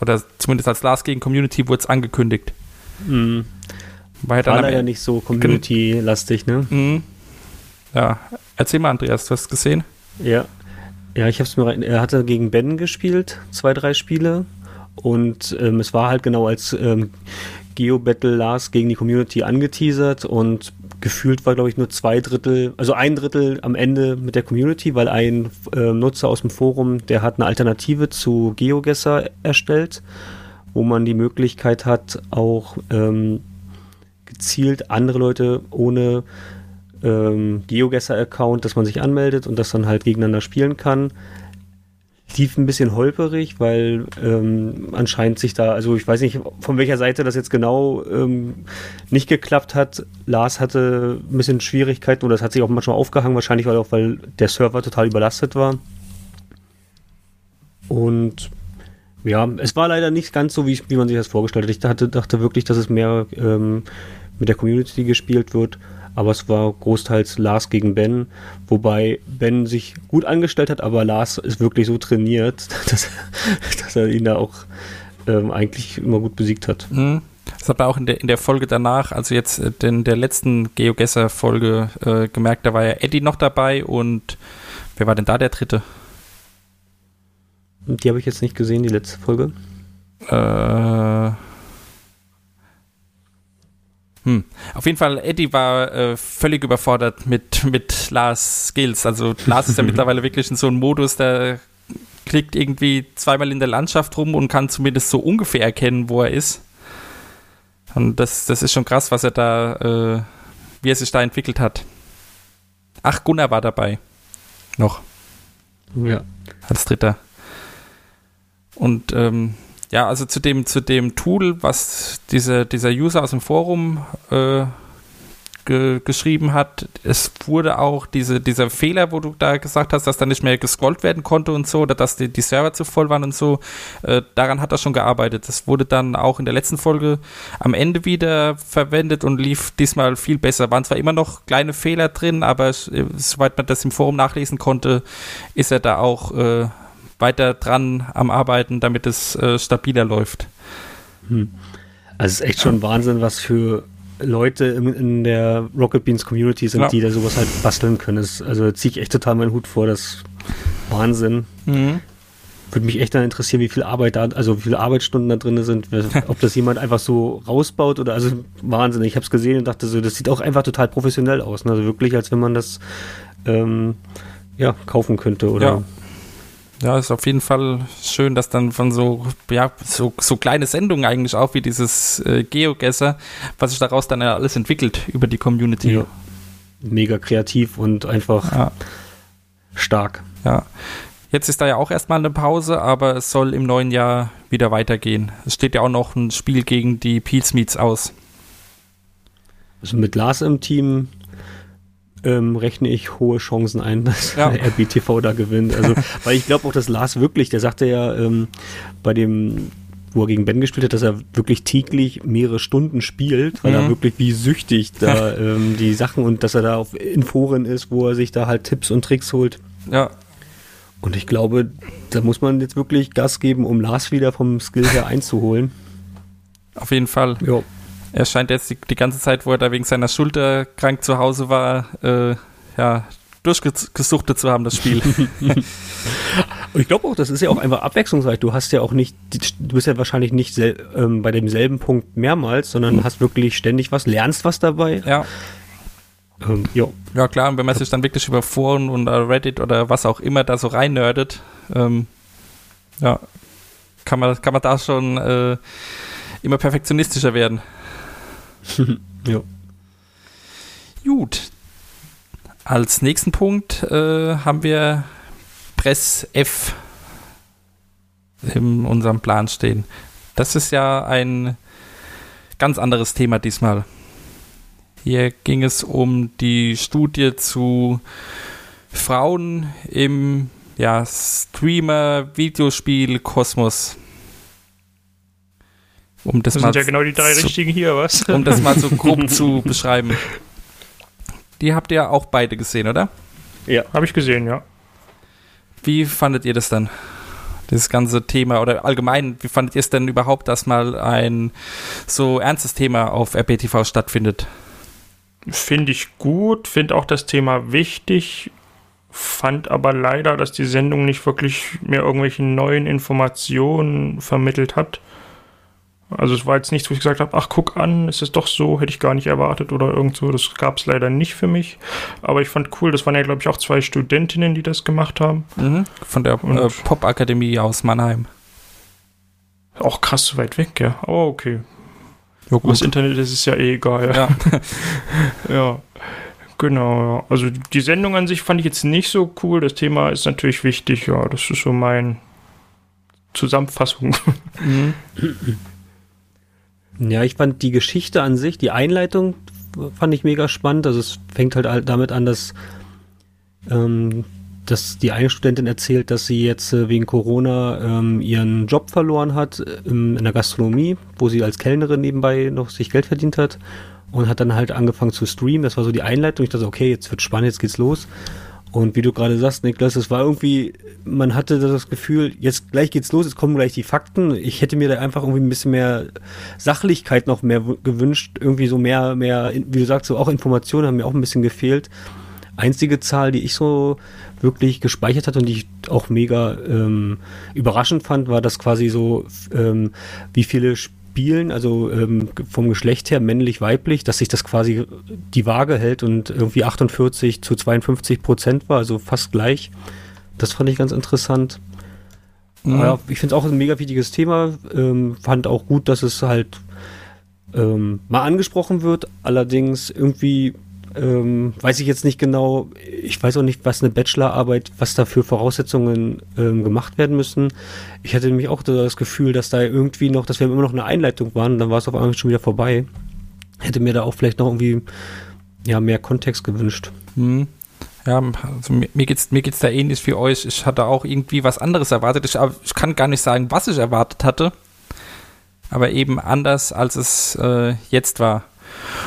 Speaker 5: Oder zumindest als Last gegen Community wurde es angekündigt.
Speaker 7: Mhm.
Speaker 5: War, ja dann
Speaker 7: War leider
Speaker 5: Ende-
Speaker 7: nicht so community-lastig, ne?
Speaker 5: Mhm. Ja, erzähl mal, Andreas, du hast gesehen?
Speaker 7: Ja. Ja, ich hab's mir rein. Er hatte gegen Ben gespielt, zwei, drei Spiele. Und ähm, es war halt genau als ähm, Geo-Battle Lars gegen die Community angeteasert und gefühlt war, glaube ich, nur zwei Drittel, also ein Drittel am Ende mit der Community, weil ein äh, Nutzer aus dem Forum, der hat eine Alternative zu GeoGuessr erstellt, wo man die Möglichkeit hat, auch ähm, gezielt andere Leute ohne ähm, GeoGuessr-Account, dass man sich anmeldet und das dann halt gegeneinander spielen kann. Lief ein bisschen holperig, weil ähm, anscheinend sich da, also ich weiß nicht, von welcher Seite das jetzt genau ähm, nicht geklappt hat. Lars hatte ein bisschen Schwierigkeiten oder das hat sich auch manchmal aufgehangen, wahrscheinlich weil auch, weil der Server total überlastet war. Und ja, es war leider nicht ganz so, wie, wie man sich das vorgestellt hat. Ich dachte, dachte wirklich, dass es mehr ähm, mit der Community gespielt wird. Aber es war großteils Lars gegen Ben, wobei Ben sich gut angestellt hat, aber Lars ist wirklich so trainiert, dass, dass er ihn da auch ähm, eigentlich immer gut besiegt hat.
Speaker 5: Mhm. Das hat man auch in der, in der Folge danach, also jetzt äh, in der letzten GeoGuessr-Folge äh, gemerkt, da war ja Eddie noch dabei und wer war denn da der Dritte?
Speaker 7: Die habe ich jetzt nicht gesehen, die letzte Folge.
Speaker 5: Äh, hm. Auf jeden Fall, Eddie war äh, völlig überfordert mit, mit Lars Skills. Also Lars ist ja mittlerweile wirklich in so einem Modus, der klickt irgendwie zweimal in der Landschaft rum und kann zumindest so ungefähr erkennen, wo er ist. Und das, das ist schon krass, was er da, äh, wie er sich da entwickelt hat. Ach, Gunnar war dabei. Noch
Speaker 7: Ja.
Speaker 5: als Dritter. Und ähm, ja, also zu dem, zu dem Tool, was diese, dieser User aus dem Forum äh, ge geschrieben hat, es wurde auch diese, dieser Fehler, wo du da gesagt hast, dass da nicht mehr gescrollt werden konnte und so, oder dass die, die Server zu voll waren und so, äh, daran hat er schon gearbeitet. Das wurde dann auch in der letzten Folge am Ende wieder verwendet und lief diesmal viel besser. Waren zwar immer noch kleine Fehler drin, aber soweit man das im Forum nachlesen konnte, ist er da auch äh, weiter dran am Arbeiten, damit es äh, stabiler läuft.
Speaker 7: Also es ist echt schon Wahnsinn, was für Leute in, in der Rocket Beans Community sind,
Speaker 5: Ja.
Speaker 7: die da sowas halt basteln können. Das, also ziehe ich echt total meinen Hut vor, das ist Wahnsinn. Würde mich echt dann interessieren, wie viel Arbeit da, also wie viele Arbeitsstunden da drin sind, ob das jemand einfach so rausbaut oder also Wahnsinn. Ich habe es gesehen und dachte so, das sieht auch einfach total professionell aus. Ne? Also wirklich, als wenn man das ähm, ja, kaufen könnte oder
Speaker 5: Ja. Ja, ist auf jeden Fall schön, dass dann von so, ja, so, so kleine Sendungen eigentlich auch wie dieses äh, GeoGuessr, was sich daraus dann ja alles entwickelt über die Community.
Speaker 7: Ja. mega kreativ und einfach
Speaker 5: Ja.
Speaker 7: stark.
Speaker 5: Ja. Jetzt ist da ja auch erstmal eine Pause, aber es soll im neuen Jahr wieder weitergehen. Es steht ja auch noch ein Spiel gegen die Peace Meets aus.
Speaker 7: Also mit Lars im Team ähm, rechne ich hohe Chancen ein, dass
Speaker 5: Ja.
Speaker 7: RBTV da gewinnt. Also, weil ich glaube auch, dass Lars wirklich, der sagte ja ähm, bei dem, wo er gegen Ben gespielt hat, dass er wirklich täglich mehrere Stunden spielt, weil er
Speaker 5: Mhm.
Speaker 7: wirklich wie süchtig da ähm, die Sachen und dass er da auf in Foren ist, wo er sich da halt Tipps und Tricks holt.
Speaker 5: Ja,
Speaker 7: Und ich glaube, da muss man jetzt wirklich Gas geben, um Lars wieder vom Skill her einzuholen.
Speaker 5: auf jeden Fall.
Speaker 7: Ja.
Speaker 5: Er scheint jetzt die, die ganze Zeit, wo er da wegen seiner Schulter krank zu Hause war, äh, ja, durchgesuchtet zu haben, das Spiel.
Speaker 7: Und ich glaube auch, das ist ja auch einfach abwechslungsreich. Du hast ja auch nicht, du bist ja wahrscheinlich nicht ähm, bei demselben Punkt mehrmals, sondern hast wirklich ständig was, lernst was dabei.
Speaker 5: ja.
Speaker 7: Ähm, ja.
Speaker 5: Klar, und wenn man sich dann wirklich über Foren und äh, Reddit oder was auch immer da so reinnördet, ähm, ja, kann man, kann man da schon äh, immer perfektionistischer werden.
Speaker 7: ja.
Speaker 5: Gut. Als nächsten Punkt äh, haben wir Press F in unserem Plan stehen. Das ist ja ein ganz anderes Thema diesmal. Hier ging es um die Studie zu Frauen im ja, Streamer-Videospiel-Kosmos. Um das,
Speaker 6: Das
Speaker 5: mal
Speaker 6: sind ja genau die drei
Speaker 5: zu-
Speaker 6: richtigen hier, was?
Speaker 5: um das mal so grob zu beschreiben. Die habt ihr auch beide gesehen, oder?
Speaker 7: Ja.
Speaker 6: Habe ich gesehen, ja.
Speaker 5: Wie fandet ihr das dann? das ganze Thema oder allgemein, wie fandet ihr es denn überhaupt, dass mal ein so ernstes Thema auf RBTV stattfindet?
Speaker 6: Finde ich gut, finde auch das Thema wichtig, fand aber leider, dass die Sendung nicht wirklich mehr irgendwelche neuen Informationen vermittelt hat. Also es war jetzt nichts, wo ich gesagt habe, ach guck an, ist es doch so, hätte ich gar nicht erwartet oder irgend so. Das gab es leider nicht für mich. Aber ich fand cool, das waren ja glaube ich auch zwei Studentinnen, die das gemacht haben.
Speaker 5: Mhm, von der äh, Popakademie aus Mannheim.
Speaker 6: Auch krass so weit weg, ja. Aber okay.
Speaker 5: Ja,
Speaker 6: Aber Das Internet das ist ja eh egal.
Speaker 5: Ja.
Speaker 6: ja. Genau, ja. Also die Sendung an sich fand ich jetzt nicht so cool. Das Thema ist natürlich wichtig, ja. Das ist so mein Zusammenfassung.
Speaker 5: Mhm.
Speaker 7: Ja, ich fand die Geschichte an sich, die Einleitung fand ich mega spannend. Also es fängt halt damit an, dass, ähm, dass die eine Studentin erzählt, dass sie jetzt äh, wegen Corona ähm, ihren Job verloren hat äh, im- in der Gastronomie, wo sie als Kellnerin nebenbei noch sich Geld verdient hat und hat dann halt angefangen zu streamen. Das war so die Einleitung. Ich dachte, okay, jetzt wird spannend, jetzt geht's los. Und wie du gerade sagst, Niklas, es war irgendwie, man hatte das Gefühl, jetzt gleich geht's los, jetzt kommen gleich die Fakten. Ich hätte mir da einfach irgendwie ein bisschen mehr Sachlichkeit noch mehr gewünscht, irgendwie so mehr, mehr, wie du sagst, so auch Informationen haben mir auch ein bisschen gefehlt. Einzige Zahl, die ich so wirklich gespeichert hatte und die ich auch mega ähm, überraschend fand, war das quasi so, ähm, wie viele Spielen, also ähm, vom Geschlecht her, männlich, weiblich, dass sich das quasi die Waage hält und irgendwie 48 zu 52 Prozent war, also fast gleich. Das fand ich ganz interessant.
Speaker 5: Mhm.
Speaker 7: Ja, ich finde es auch ein mega wichtiges Thema. Ähm, fand auch gut, dass es halt ähm, mal angesprochen wird. Allerdings irgendwie ähm, weiß ich jetzt nicht genau, ich weiß auch nicht, was eine Bachelorarbeit, was da für Voraussetzungen ähm, gemacht werden müssen. Ich hatte nämlich auch das Gefühl, dass da irgendwie noch, dass wir immer noch eine Einleitung waren, dann war es auf einmal schon wieder vorbei. Hätte mir da auch vielleicht noch irgendwie ja, mehr Kontext gewünscht.
Speaker 5: Mhm. Ja, also mir, mir geht's mir geht's da ähnlich wie euch. Ich hatte auch irgendwie was anderes erwartet. Ich, ich kann gar nicht sagen, was ich erwartet hatte. Aber eben anders, als es äh, jetzt war.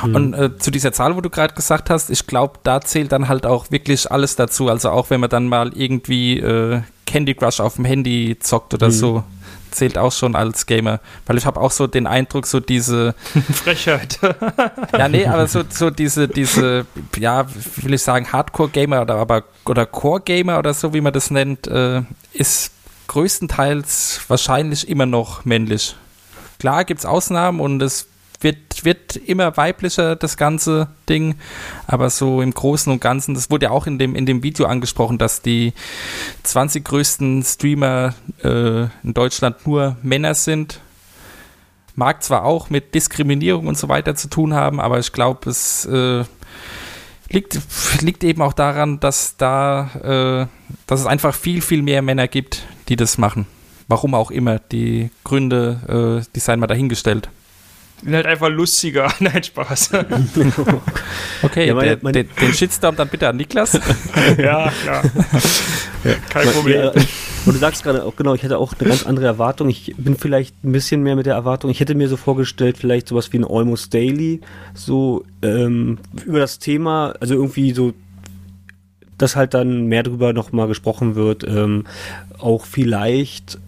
Speaker 5: Und äh, zu dieser Zahl, wo du gerade gesagt hast, ich glaube, da zählt dann halt auch wirklich alles dazu. Also auch wenn man dann mal irgendwie äh, Candy Crush auf dem Handy zockt oder
Speaker 7: Mhm.
Speaker 5: so, zählt auch schon als Gamer. Weil ich habe auch so den Eindruck, so diese
Speaker 6: Frechheit.
Speaker 5: ja, nee, aber so, so diese, diese, ja, wie will ich sagen, Hardcore-Gamer oder, aber, oder Core-Gamer oder so, wie man das nennt, äh, ist größtenteils wahrscheinlich immer noch männlich. Klar gibt's Ausnahmen und es wird, wird immer weiblicher, das ganze Ding, aber so im Großen und Ganzen, das wurde ja auch in dem, in dem Video angesprochen, dass die 20 größten Streamer äh, in Deutschland nur Männer sind mag zwar auch mit Diskriminierung und so weiter zu tun haben, aber ich glaube, es äh, liegt, liegt eben auch daran, dass da, äh, dass es einfach viel, viel mehr Männer gibt, die das machen. Warum auch immer. Die Gründe, äh, die seien mal dahingestellt.
Speaker 6: Sind halt einfach lustiger. Nein, Spaß.
Speaker 5: Okay,
Speaker 7: Ja, meine-
Speaker 5: der,
Speaker 7: meine-
Speaker 5: den, den Shitstorm dann bitte an Niklas.
Speaker 6: ja, klar. Kein
Speaker 7: Weil-
Speaker 6: Problem.
Speaker 7: Ja, und du sagst gerade auch, genau, ich hatte auch eine ganz andere Erwartung. Ich bin vielleicht ein bisschen mehr mit der Erwartung. Ich hätte mir so vorgestellt, vielleicht sowas wie ein Almost Daily, so ähm, über das Thema, also irgendwie so, dass halt dann mehr drüber nochmal gesprochen wird. Ähm, auch vielleicht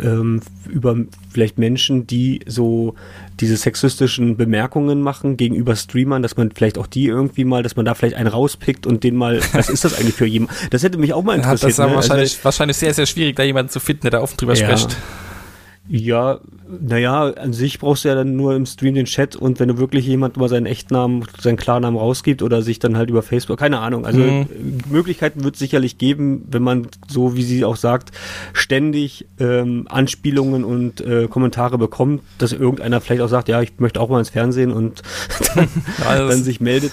Speaker 7: ähm, über vielleicht Menschen, die so diese sexistischen Bemerkungen machen gegenüber Streamern, dass man vielleicht auch die irgendwie mal, dass man da vielleicht einen rauspickt und den mal, was ist das eigentlich für jemand? Das hätte mich auch mal
Speaker 5: Ja,
Speaker 7: interessiert.
Speaker 5: das ist aber
Speaker 7: ne? Also,
Speaker 5: wahrscheinlich, wahrscheinlich sehr, sehr schwierig, da jemanden zu finden, der da offen drüber
Speaker 7: Ja.
Speaker 5: spricht.
Speaker 7: Ja, naja, an sich brauchst du ja dann nur im Stream den Chat und wenn du wirklich jemand mal seinen Echtnamen, seinen Klarnamen rausgibt oder sich dann halt über Facebook, keine Ahnung. Also
Speaker 5: Mhm.
Speaker 7: Möglichkeiten wird es sicherlich geben, wenn man so, wie sie auch sagt, ständig ähm, Anspielungen und äh, Kommentare bekommt, dass irgendeiner vielleicht auch sagt, ja, ich möchte auch mal ins Fernsehen und dann, dann sich meldet.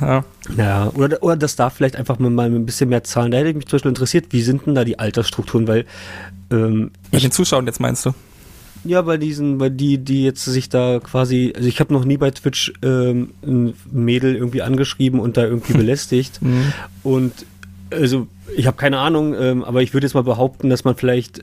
Speaker 5: ja.
Speaker 7: Ja, oder, oder dass da vielleicht einfach mal, mal ein bisschen mehr Zahlen. Da hätte ich mich zum Beispiel interessiert, wie sind denn da die Altersstrukturen, weil ähm,
Speaker 5: Bei den Zuschauern jetzt meinst du?
Speaker 7: ja, bei diesen, bei die, die jetzt sich da quasi, also ich habe noch nie bei Twitch ähm, ein Mädel irgendwie angeschrieben und da irgendwie belästigt.
Speaker 5: Mhm.
Speaker 7: Und also ich habe keine Ahnung, ähm, aber ich würde jetzt mal behaupten, dass man vielleicht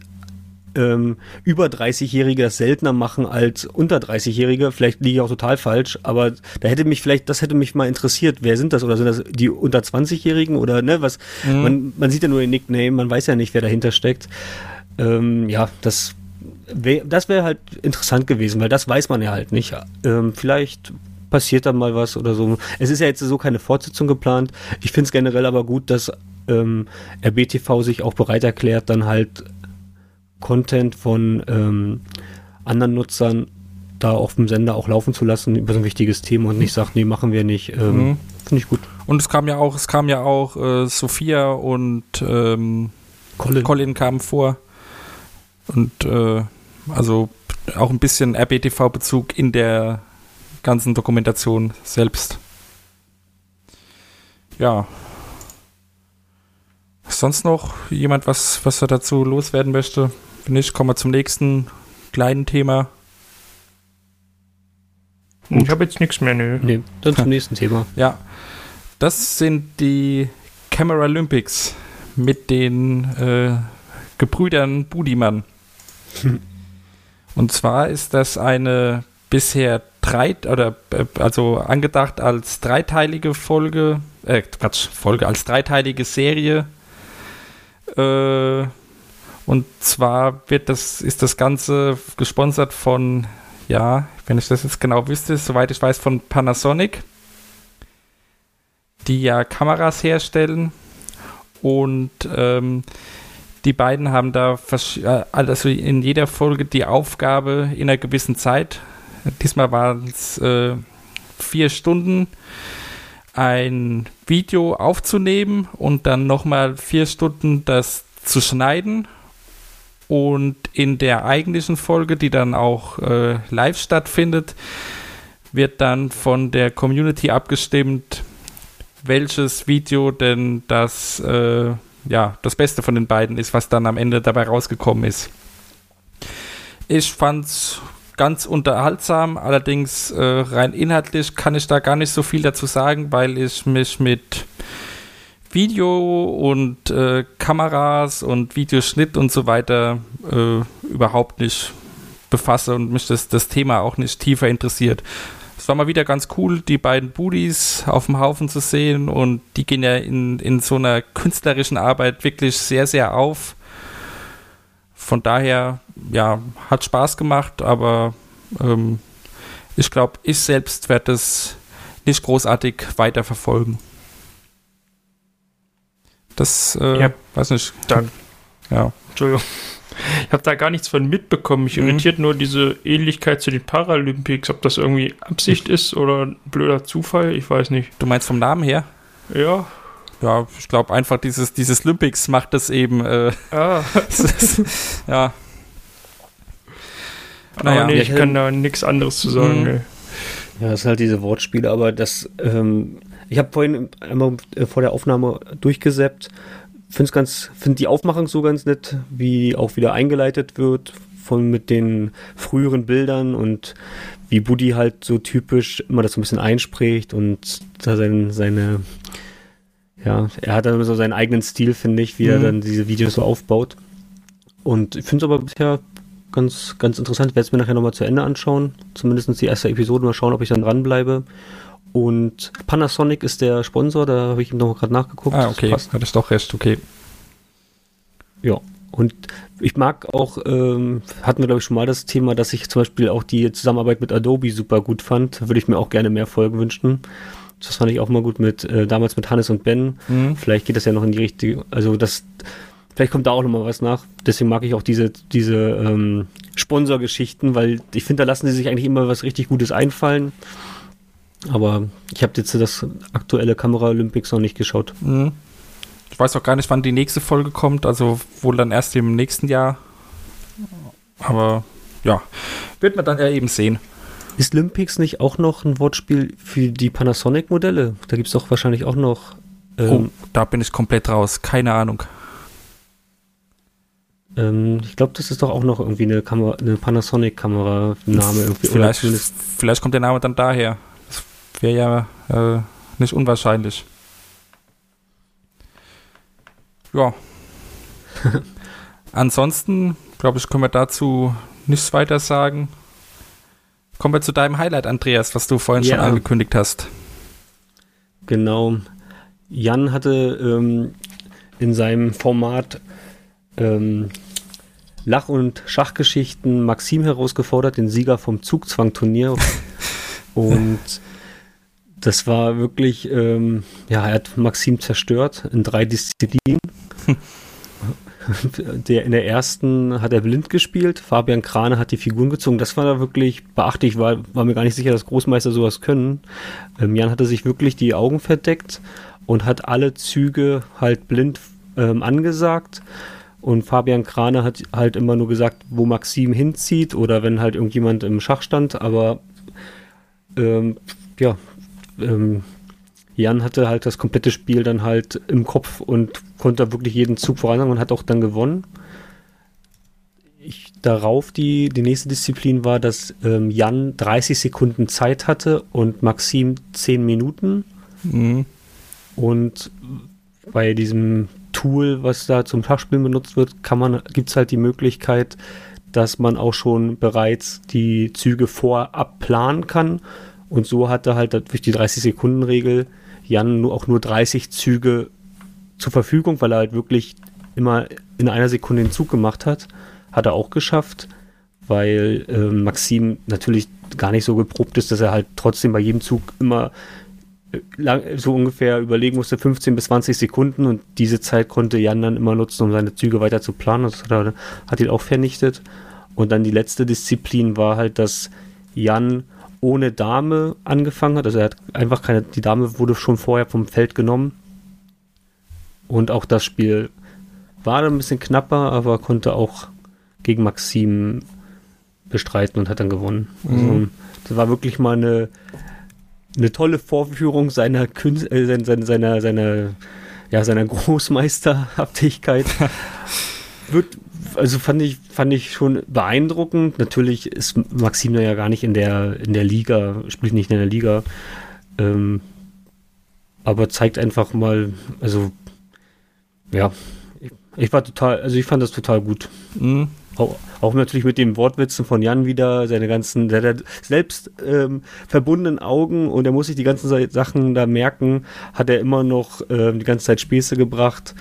Speaker 7: ähm, über 30-Jährige das seltener machen als unter 30-Jährige. Vielleicht liege ich auch total falsch, aber da hätte mich vielleicht, das hätte mich mal interessiert. Wer sind das? Oder sind das die unter 20-Jährigen? Oder ne, was?
Speaker 5: Mhm.
Speaker 7: Man, man sieht ja nur den Nickname, man weiß ja nicht, wer dahinter steckt. Ähm, ja, das wäre das wäre halt interessant gewesen, weil das weiß man ja halt nicht. Ähm, vielleicht passiert da mal was oder so. Es ist ja jetzt so keine Fortsetzung geplant. Ich finde es generell aber gut, dass ähm, RBTV sich auch bereit erklärt, dann halt Content von ähm, anderen Nutzern da auf dem Sender auch laufen zu lassen über so ein wichtiges Thema und nicht sagt, nee, machen wir nicht. Ähm,
Speaker 5: Mhm.
Speaker 7: Finde ich gut.
Speaker 5: Und es kam ja auch, es kam ja auch äh, Sophia und ähm,
Speaker 7: Colin.
Speaker 5: Colin kamen vor. Und äh, also auch ein bisschen RBTV-Bezug in der ganzen Dokumentation selbst. Ja. Sonst noch jemand, was, was er dazu loswerden möchte? Wenn nicht, kommen wir zum nächsten kleinen Thema.
Speaker 6: Ich habe jetzt nichts mehr, nö.
Speaker 7: Nee, dann zum nächsten Thema.
Speaker 5: Ja, das sind die Camera Olympics mit den äh, Gebrüdern Budimann. Und zwar ist das eine bisher drei oder äh, also angedacht als dreiteilige Folge, äh, Quatsch, Folge als dreiteilige Serie. Äh, und zwar wird das, ist das Ganze gesponsert von, ja, wenn ich das jetzt genau wüsste, soweit ich weiß, von Panasonic die ja Kameras herstellen und ähm, die beiden haben da äh, also in jeder Folge die Aufgabe in einer gewissen Zeit, diesmal waren es äh, vier Stunden, ein Video aufzunehmen und dann nochmal vier Stunden das zu schneiden. Und in der eigentlichen Folge, die dann auch äh, live stattfindet, wird dann von der Community abgestimmt, welches Video denn das, äh, ja, das Beste von den beiden ist, was dann am Ende dabei rausgekommen ist. Ich fand's ganz unterhaltsam, allerdings äh, rein inhaltlich kann ich da gar nicht so viel dazu sagen, weil ich mich mit Video und äh, Kameras und Videoschnitt und so weiter äh, überhaupt nicht befasse und mich das, das Thema auch nicht tiefer interessiert. Es war mal wieder ganz cool, die beiden Buddies auf dem Haufen zu sehen und die gehen ja in, in so einer künstlerischen Arbeit wirklich sehr, sehr auf. Von daher, ja, hat Spaß gemacht, aber ähm, ich glaube, ich selbst werde es nicht großartig weiterverfolgen. Das, äh,
Speaker 6: Ja.
Speaker 5: weiß nicht,
Speaker 6: Da,
Speaker 5: ja.
Speaker 6: Entschuldigung. Ich habe da gar nichts von mitbekommen. Mich
Speaker 5: Mhm.
Speaker 6: irritiert nur diese Ähnlichkeit zu den Paralympics. Ob das irgendwie Absicht ist oder ein blöder Zufall, ich weiß nicht.
Speaker 5: Du meinst vom Namen her?
Speaker 6: Ja.
Speaker 5: Ja, ich glaube einfach dieses, dieses Olympics macht das eben, äh,
Speaker 6: Ah.
Speaker 5: ja.
Speaker 6: Aber
Speaker 5: Naja.
Speaker 6: nee, ich kann da nichts anderes zu sagen.
Speaker 5: Mhm.
Speaker 6: ey.
Speaker 7: Ja, das sind halt diese Wortspiele, aber das, ähm, ich habe vorhin einmal äh, vor der Aufnahme durchgesäppt. Finde es ganz, finde die Aufmachung so ganz nett, wie auch wieder eingeleitet wird von mit den früheren Bildern und wie Buddy halt so typisch immer das so ein bisschen einspricht und da sein, seine, ja, er hat dann so seinen eigenen Stil, finde ich, wie er
Speaker 5: Mhm.
Speaker 7: dann diese Videos so aufbaut. Und ich finde es aber bisher ganz, ganz interessant. Ich werde es mir nachher nochmal zu Ende anschauen. Zumindest die erste Episode. Mal schauen, ob ich dann dranbleibe. Und Panasonic ist der Sponsor. Da habe ich ihm noch gerade nachgeguckt.
Speaker 5: Ah,
Speaker 7: Das
Speaker 5: okay,
Speaker 7: passt.
Speaker 5: hattest doch recht, okay.
Speaker 7: Ja. Und ich mag auch, ähm, hatten wir glaube ich schon mal das Thema, dass ich zum Beispiel auch die Zusammenarbeit mit Adobe super gut fand. Würde ich mir auch gerne mehr Folgen wünschen. Das fand ich auch mal gut mit, äh, damals mit Hannes und Ben.
Speaker 5: Mhm.
Speaker 7: Vielleicht geht das ja noch in die richtige, also das, vielleicht kommt da auch noch mal was nach. Deswegen mag ich auch diese, diese ähm, Sponsorgeschichten, weil ich finde, da lassen sie sich eigentlich immer was richtig Gutes einfallen. Aber ich habe jetzt das aktuelle Kamera Olympics noch nicht geschaut.
Speaker 5: Mhm. Ich weiß auch gar nicht, wann die nächste Folge kommt, also wohl dann erst im nächsten Jahr. Aber ja, wird man dann ja eben sehen.
Speaker 7: Ist Olympics nicht auch noch ein Wortspiel für die Panasonic-Modelle? Da gibt es doch wahrscheinlich auch noch.
Speaker 5: oh,
Speaker 7: Ähm,
Speaker 5: da bin ich komplett raus. Keine Ahnung.
Speaker 7: ähm, ich glaube, das ist doch auch noch irgendwie eine, Kamera, eine Panasonic-Kamera-Name
Speaker 5: Vielleicht, vielleicht kommt der Name dann daher. Wäre ja äh, nicht unwahrscheinlich. Ja. Ansonsten, glaube ich, können wir dazu nichts weiter sagen. Kommen wir zu deinem Highlight, Andreas, was du vorhin schon
Speaker 7: Ja.
Speaker 5: angekündigt hast.
Speaker 7: Genau. Jan hatte ähm, in seinem Format ähm, Lach- und Schachgeschichten Maxim herausgefordert, den Sieger vom Zugzwang-Turnier. und das war wirklich, ähm, ja, er hat Maxim zerstört in drei Disziplinen. der, in der ersten hat er blind gespielt, Fabian Krane hat die Figuren gezogen. Das war da wirklich beachtlich, war, war mir gar nicht sicher, dass Großmeister sowas können. Ähm, Jan hatte sich wirklich die Augen verdeckt und hat alle Züge halt blind ähm, angesagt. Und Fabian Krane hat halt immer nur gesagt, wo Maxim hinzieht oder wenn halt irgendjemand im Schach stand. Aber ähm, ja, ähm, Jan hatte halt das komplette Spiel dann halt im Kopf und konnte wirklich jeden Zug voransagen und hat auch dann gewonnen. Ich, darauf die, die nächste Disziplin war, dass ähm, Jan 30 Sekunden Zeit hatte und Maxim 10 Minuten.
Speaker 5: Mhm.
Speaker 7: Und bei diesem Tool, was da zum Schachspielen benutzt wird, kann man, gibt es halt die Möglichkeit, dass man auch schon bereits die Züge vorab planen kann. Und so hatte halt durch die 30-Sekunden-Regel Jan nur auch nur 30 Züge zur Verfügung, weil er halt wirklich immer in einer Sekunde den Zug gemacht hat. Hat er auch geschafft, weil äh, Maxim natürlich gar nicht so geprobt ist, dass er halt trotzdem bei jedem Zug immer lang, so ungefähr überlegen musste, 15 bis 20 Sekunden und diese Zeit konnte Jan dann immer nutzen, um seine Züge weiter zu planen. Das hat, er, hat ihn auch vernichtet. Und dann die letzte Disziplin war halt, dass Jan ohne Dame angefangen hat. Also er hat einfach keine, die Dame wurde schon vorher vom Feld genommen. Und auch das Spiel war ein bisschen knapper, aber konnte auch gegen Maxim bestreiten und hat dann gewonnen. Also,
Speaker 5: Mhm.
Speaker 7: das war wirklich mal eine, eine tolle Vorführung seiner Künst, äh, seiner, seiner, seiner, seiner, ja, seiner Großmeisterhaftigkeit. Wird, also fand ich, fand ich schon beeindruckend. Natürlich ist Maxim ja gar nicht in der, in der Liga, spielt nicht in der Liga. Ähm, aber zeigt einfach mal, also ja, ich, ich war total, also ich fand das total gut.
Speaker 5: Mhm.
Speaker 7: Auch, auch natürlich mit den Wortwitzen von Jan wieder, seine ganzen, der hat selbst ähm, verbundenen Augen und er muss sich die ganzen Sa- Sachen da merken, hat er immer noch ähm, die ganze Zeit Späße gebracht.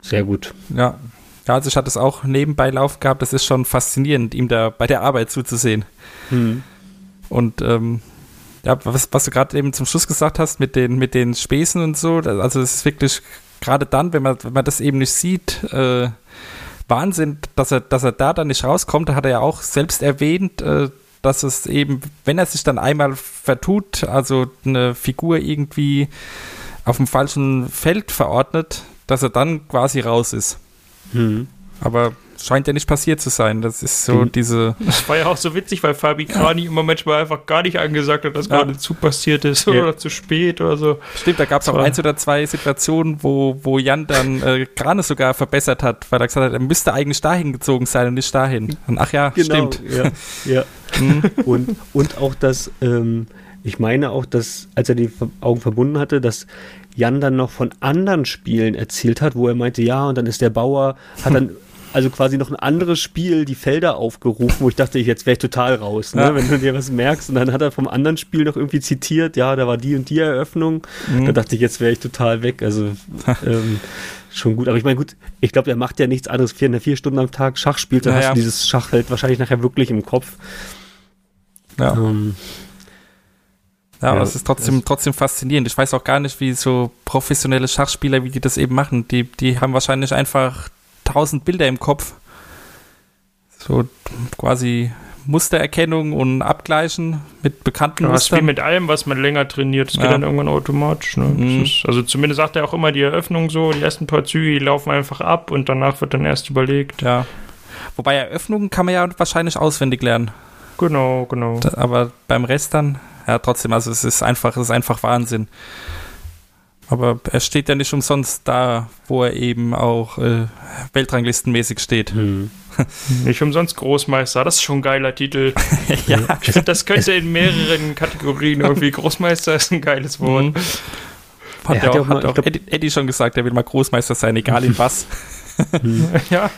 Speaker 7: Sehr gut.
Speaker 5: Ja. Ja, also ich hatte es auch nebenbei Lauf gehabt. Das ist schon faszinierend, ihm da bei der Arbeit zuzusehen.
Speaker 7: Hm.
Speaker 5: Und ähm, ja, was, was du gerade eben zum Schluss gesagt hast mit den, mit den Späßen und so, also es ist wirklich gerade dann, wenn man, wenn man das eben nicht sieht, äh, Wahnsinn, dass er, dass er da dann nicht rauskommt. Da hat er ja auch selbst erwähnt, äh, dass es eben, wenn er sich dann einmal vertut, also eine Figur irgendwie auf dem falschen Feld verordnet, dass er dann quasi raus ist.
Speaker 7: Hm.
Speaker 5: Aber scheint ja nicht passiert zu sein. Das ist so
Speaker 7: Mhm.
Speaker 5: diese.
Speaker 6: Das war ja auch so witzig, weil Fabi Krani immer manchmal einfach gar nicht angesagt hat, dass
Speaker 5: Ja.
Speaker 6: gerade zu passiert ist
Speaker 7: Ja.
Speaker 6: oder zu spät oder so.
Speaker 5: Stimmt, da gab es auch eins oder zwei Situationen, wo, wo Jan dann äh, Grane sogar verbessert hat, weil er gesagt hat, er müsste eigentlich dahin gezogen sein und nicht dahin. Und ach ja, stimmt.
Speaker 7: Ja, ja.
Speaker 5: Mhm.
Speaker 7: und, und auch das, ähm, ich meine auch, dass, als er die Augen verbunden hatte, dass Jan dann noch von anderen Spielen erzählt hat, wo er meinte, ja, und dann ist der Bauer, hat dann also quasi noch ein anderes Spiel die Felder aufgerufen, wo ich dachte, ich, jetzt wäre ich total raus, ne?
Speaker 5: Ja.
Speaker 7: wenn du dir was merkst. Und dann hat er vom anderen Spiel noch irgendwie zitiert, ja, da war die und die Eröffnung.
Speaker 5: Mhm.
Speaker 7: Da dachte ich, jetzt wäre ich total weg. Also ähm, schon gut. Aber ich meine, gut, ich glaube, er macht ja nichts anderes. Vier, er vier Stunden am Tag Schach spielt, dann
Speaker 5: Naja.
Speaker 7: hast du dieses Schachfeld wahrscheinlich nachher wirklich im Kopf.
Speaker 5: Ja.
Speaker 7: Ähm,
Speaker 5: Ja, aber
Speaker 7: Ja,
Speaker 5: es ist trotzdem, trotzdem faszinierend. Ich weiß auch gar nicht, wie so professionelle Schachspieler, wie die das eben machen. Die, die haben wahrscheinlich einfach tausend Bilder im Kopf. So quasi Mustererkennung und Abgleichen mit bekannten
Speaker 6: Ja, das ist wie
Speaker 5: Mustern.
Speaker 6: mit allem, was man länger trainiert. Das geht
Speaker 5: Ja.
Speaker 6: dann irgendwann automatisch. Ne?
Speaker 5: Mhm.
Speaker 6: Ist, also zumindest sagt er auch immer die Eröffnung so, die ersten paar Züge, die laufen einfach ab und danach wird dann erst überlegt.
Speaker 5: ja. Wobei Eröffnungen kann man ja wahrscheinlich auswendig lernen.
Speaker 6: Genau, genau.
Speaker 5: Da- Aber beim Rest dann, ja, trotzdem, also es ist einfach, es ist einfach Wahnsinn. Aber er steht ja nicht umsonst da, wo er eben auch äh, Weltranglistenmäßig steht.
Speaker 7: hm.
Speaker 6: Nicht umsonst Großmeister, das ist schon ein geiler Titel.
Speaker 5: ja,
Speaker 6: Ich finde, das könnte in mehreren Kategorien irgendwie. Großmeister ist ein geiles Wort.
Speaker 5: Mhm.
Speaker 7: Er
Speaker 5: Hat,
Speaker 7: hat
Speaker 5: ja
Speaker 7: ja
Speaker 5: auch,
Speaker 7: auch mal-
Speaker 5: hat auch
Speaker 7: glaub-
Speaker 5: Eddie, Eddie schon gesagt, er will mal Großmeister sein, egal in was.
Speaker 6: Ja,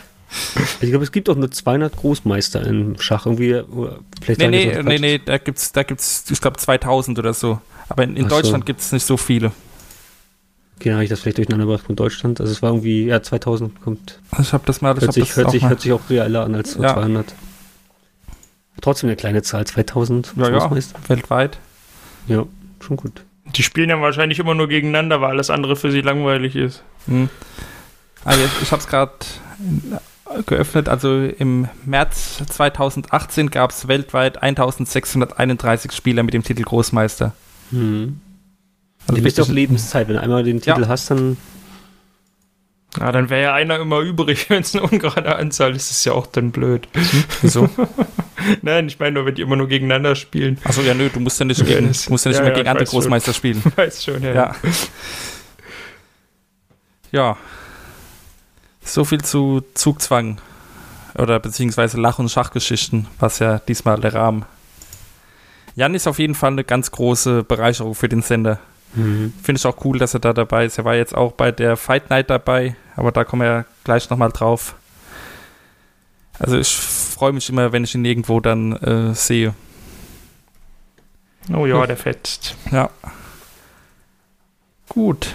Speaker 7: Ich glaube, es gibt auch nur 200 Großmeister im Schach. Irgendwie, oder vielleicht
Speaker 5: nee, nee,
Speaker 7: jetzt
Speaker 5: nee, nee, da gibt's, da gibt's, ich glaube 2000 oder so. Aber in, in
Speaker 7: Ach so.
Speaker 5: Deutschland gibt's nicht so viele.
Speaker 7: Okay, dann habe ich das vielleicht durcheinander gebracht mit Deutschland. Also es war irgendwie, ja, 2000 kommt.
Speaker 5: Ich habe das mal, ich
Speaker 7: Hört
Speaker 5: hab
Speaker 7: sich,
Speaker 5: das
Speaker 7: hört,
Speaker 5: auch
Speaker 7: sich,
Speaker 5: mal.
Speaker 7: hört sich auch realer an als
Speaker 5: Ja.
Speaker 7: 200. Trotzdem eine kleine Zahl, 2000.
Speaker 5: ja, ja,
Speaker 7: Großmeister.
Speaker 5: weltweit.
Speaker 7: Ja, schon gut.
Speaker 6: Die spielen ja wahrscheinlich immer nur gegeneinander, weil alles andere für sie langweilig ist.
Speaker 5: Hm. Also ich habe es gerade geöffnet. Also im März 2018 gab es weltweit 1631 Spieler mit dem Titel Großmeister.
Speaker 7: Hm.
Speaker 5: Also
Speaker 7: du bist Lebenszeit. Wenn du einmal den Titel
Speaker 5: Ja.
Speaker 7: hast, dann
Speaker 6: Ja, dann wäre ja einer immer übrig, wenn es eine ungerade Anzahl ist, ist ja auch dann blöd.
Speaker 5: Wieso?
Speaker 6: Nein, ich meine nur, wenn die immer nur gegeneinander spielen.
Speaker 5: Achso, ja, nö, du musst ja nicht,
Speaker 6: Ja,
Speaker 5: gegen, musst ja nicht
Speaker 6: ja,
Speaker 5: immer
Speaker 6: ja,
Speaker 5: gegen
Speaker 6: ich
Speaker 5: andere
Speaker 6: weiß schon.
Speaker 5: Großmeister spielen.
Speaker 6: Weiß schon, ja.
Speaker 5: Ja. Ja. So viel zu Zugzwang. Oder beziehungsweise Lach- und Schachgeschichten, was ja diesmal der Rahmen. Jan ist auf jeden Fall eine ganz große Bereicherung für den Sender.
Speaker 7: hm.
Speaker 5: Finde ich auch cool, dass er da dabei ist. Er war jetzt auch bei der Fight Night dabei, aber da kommen wir gleich nochmal drauf. Also ich freue mich immer, wenn ich ihn irgendwo dann äh, sehe.
Speaker 6: Oh ja, der fetzt.
Speaker 5: Ja. Gut.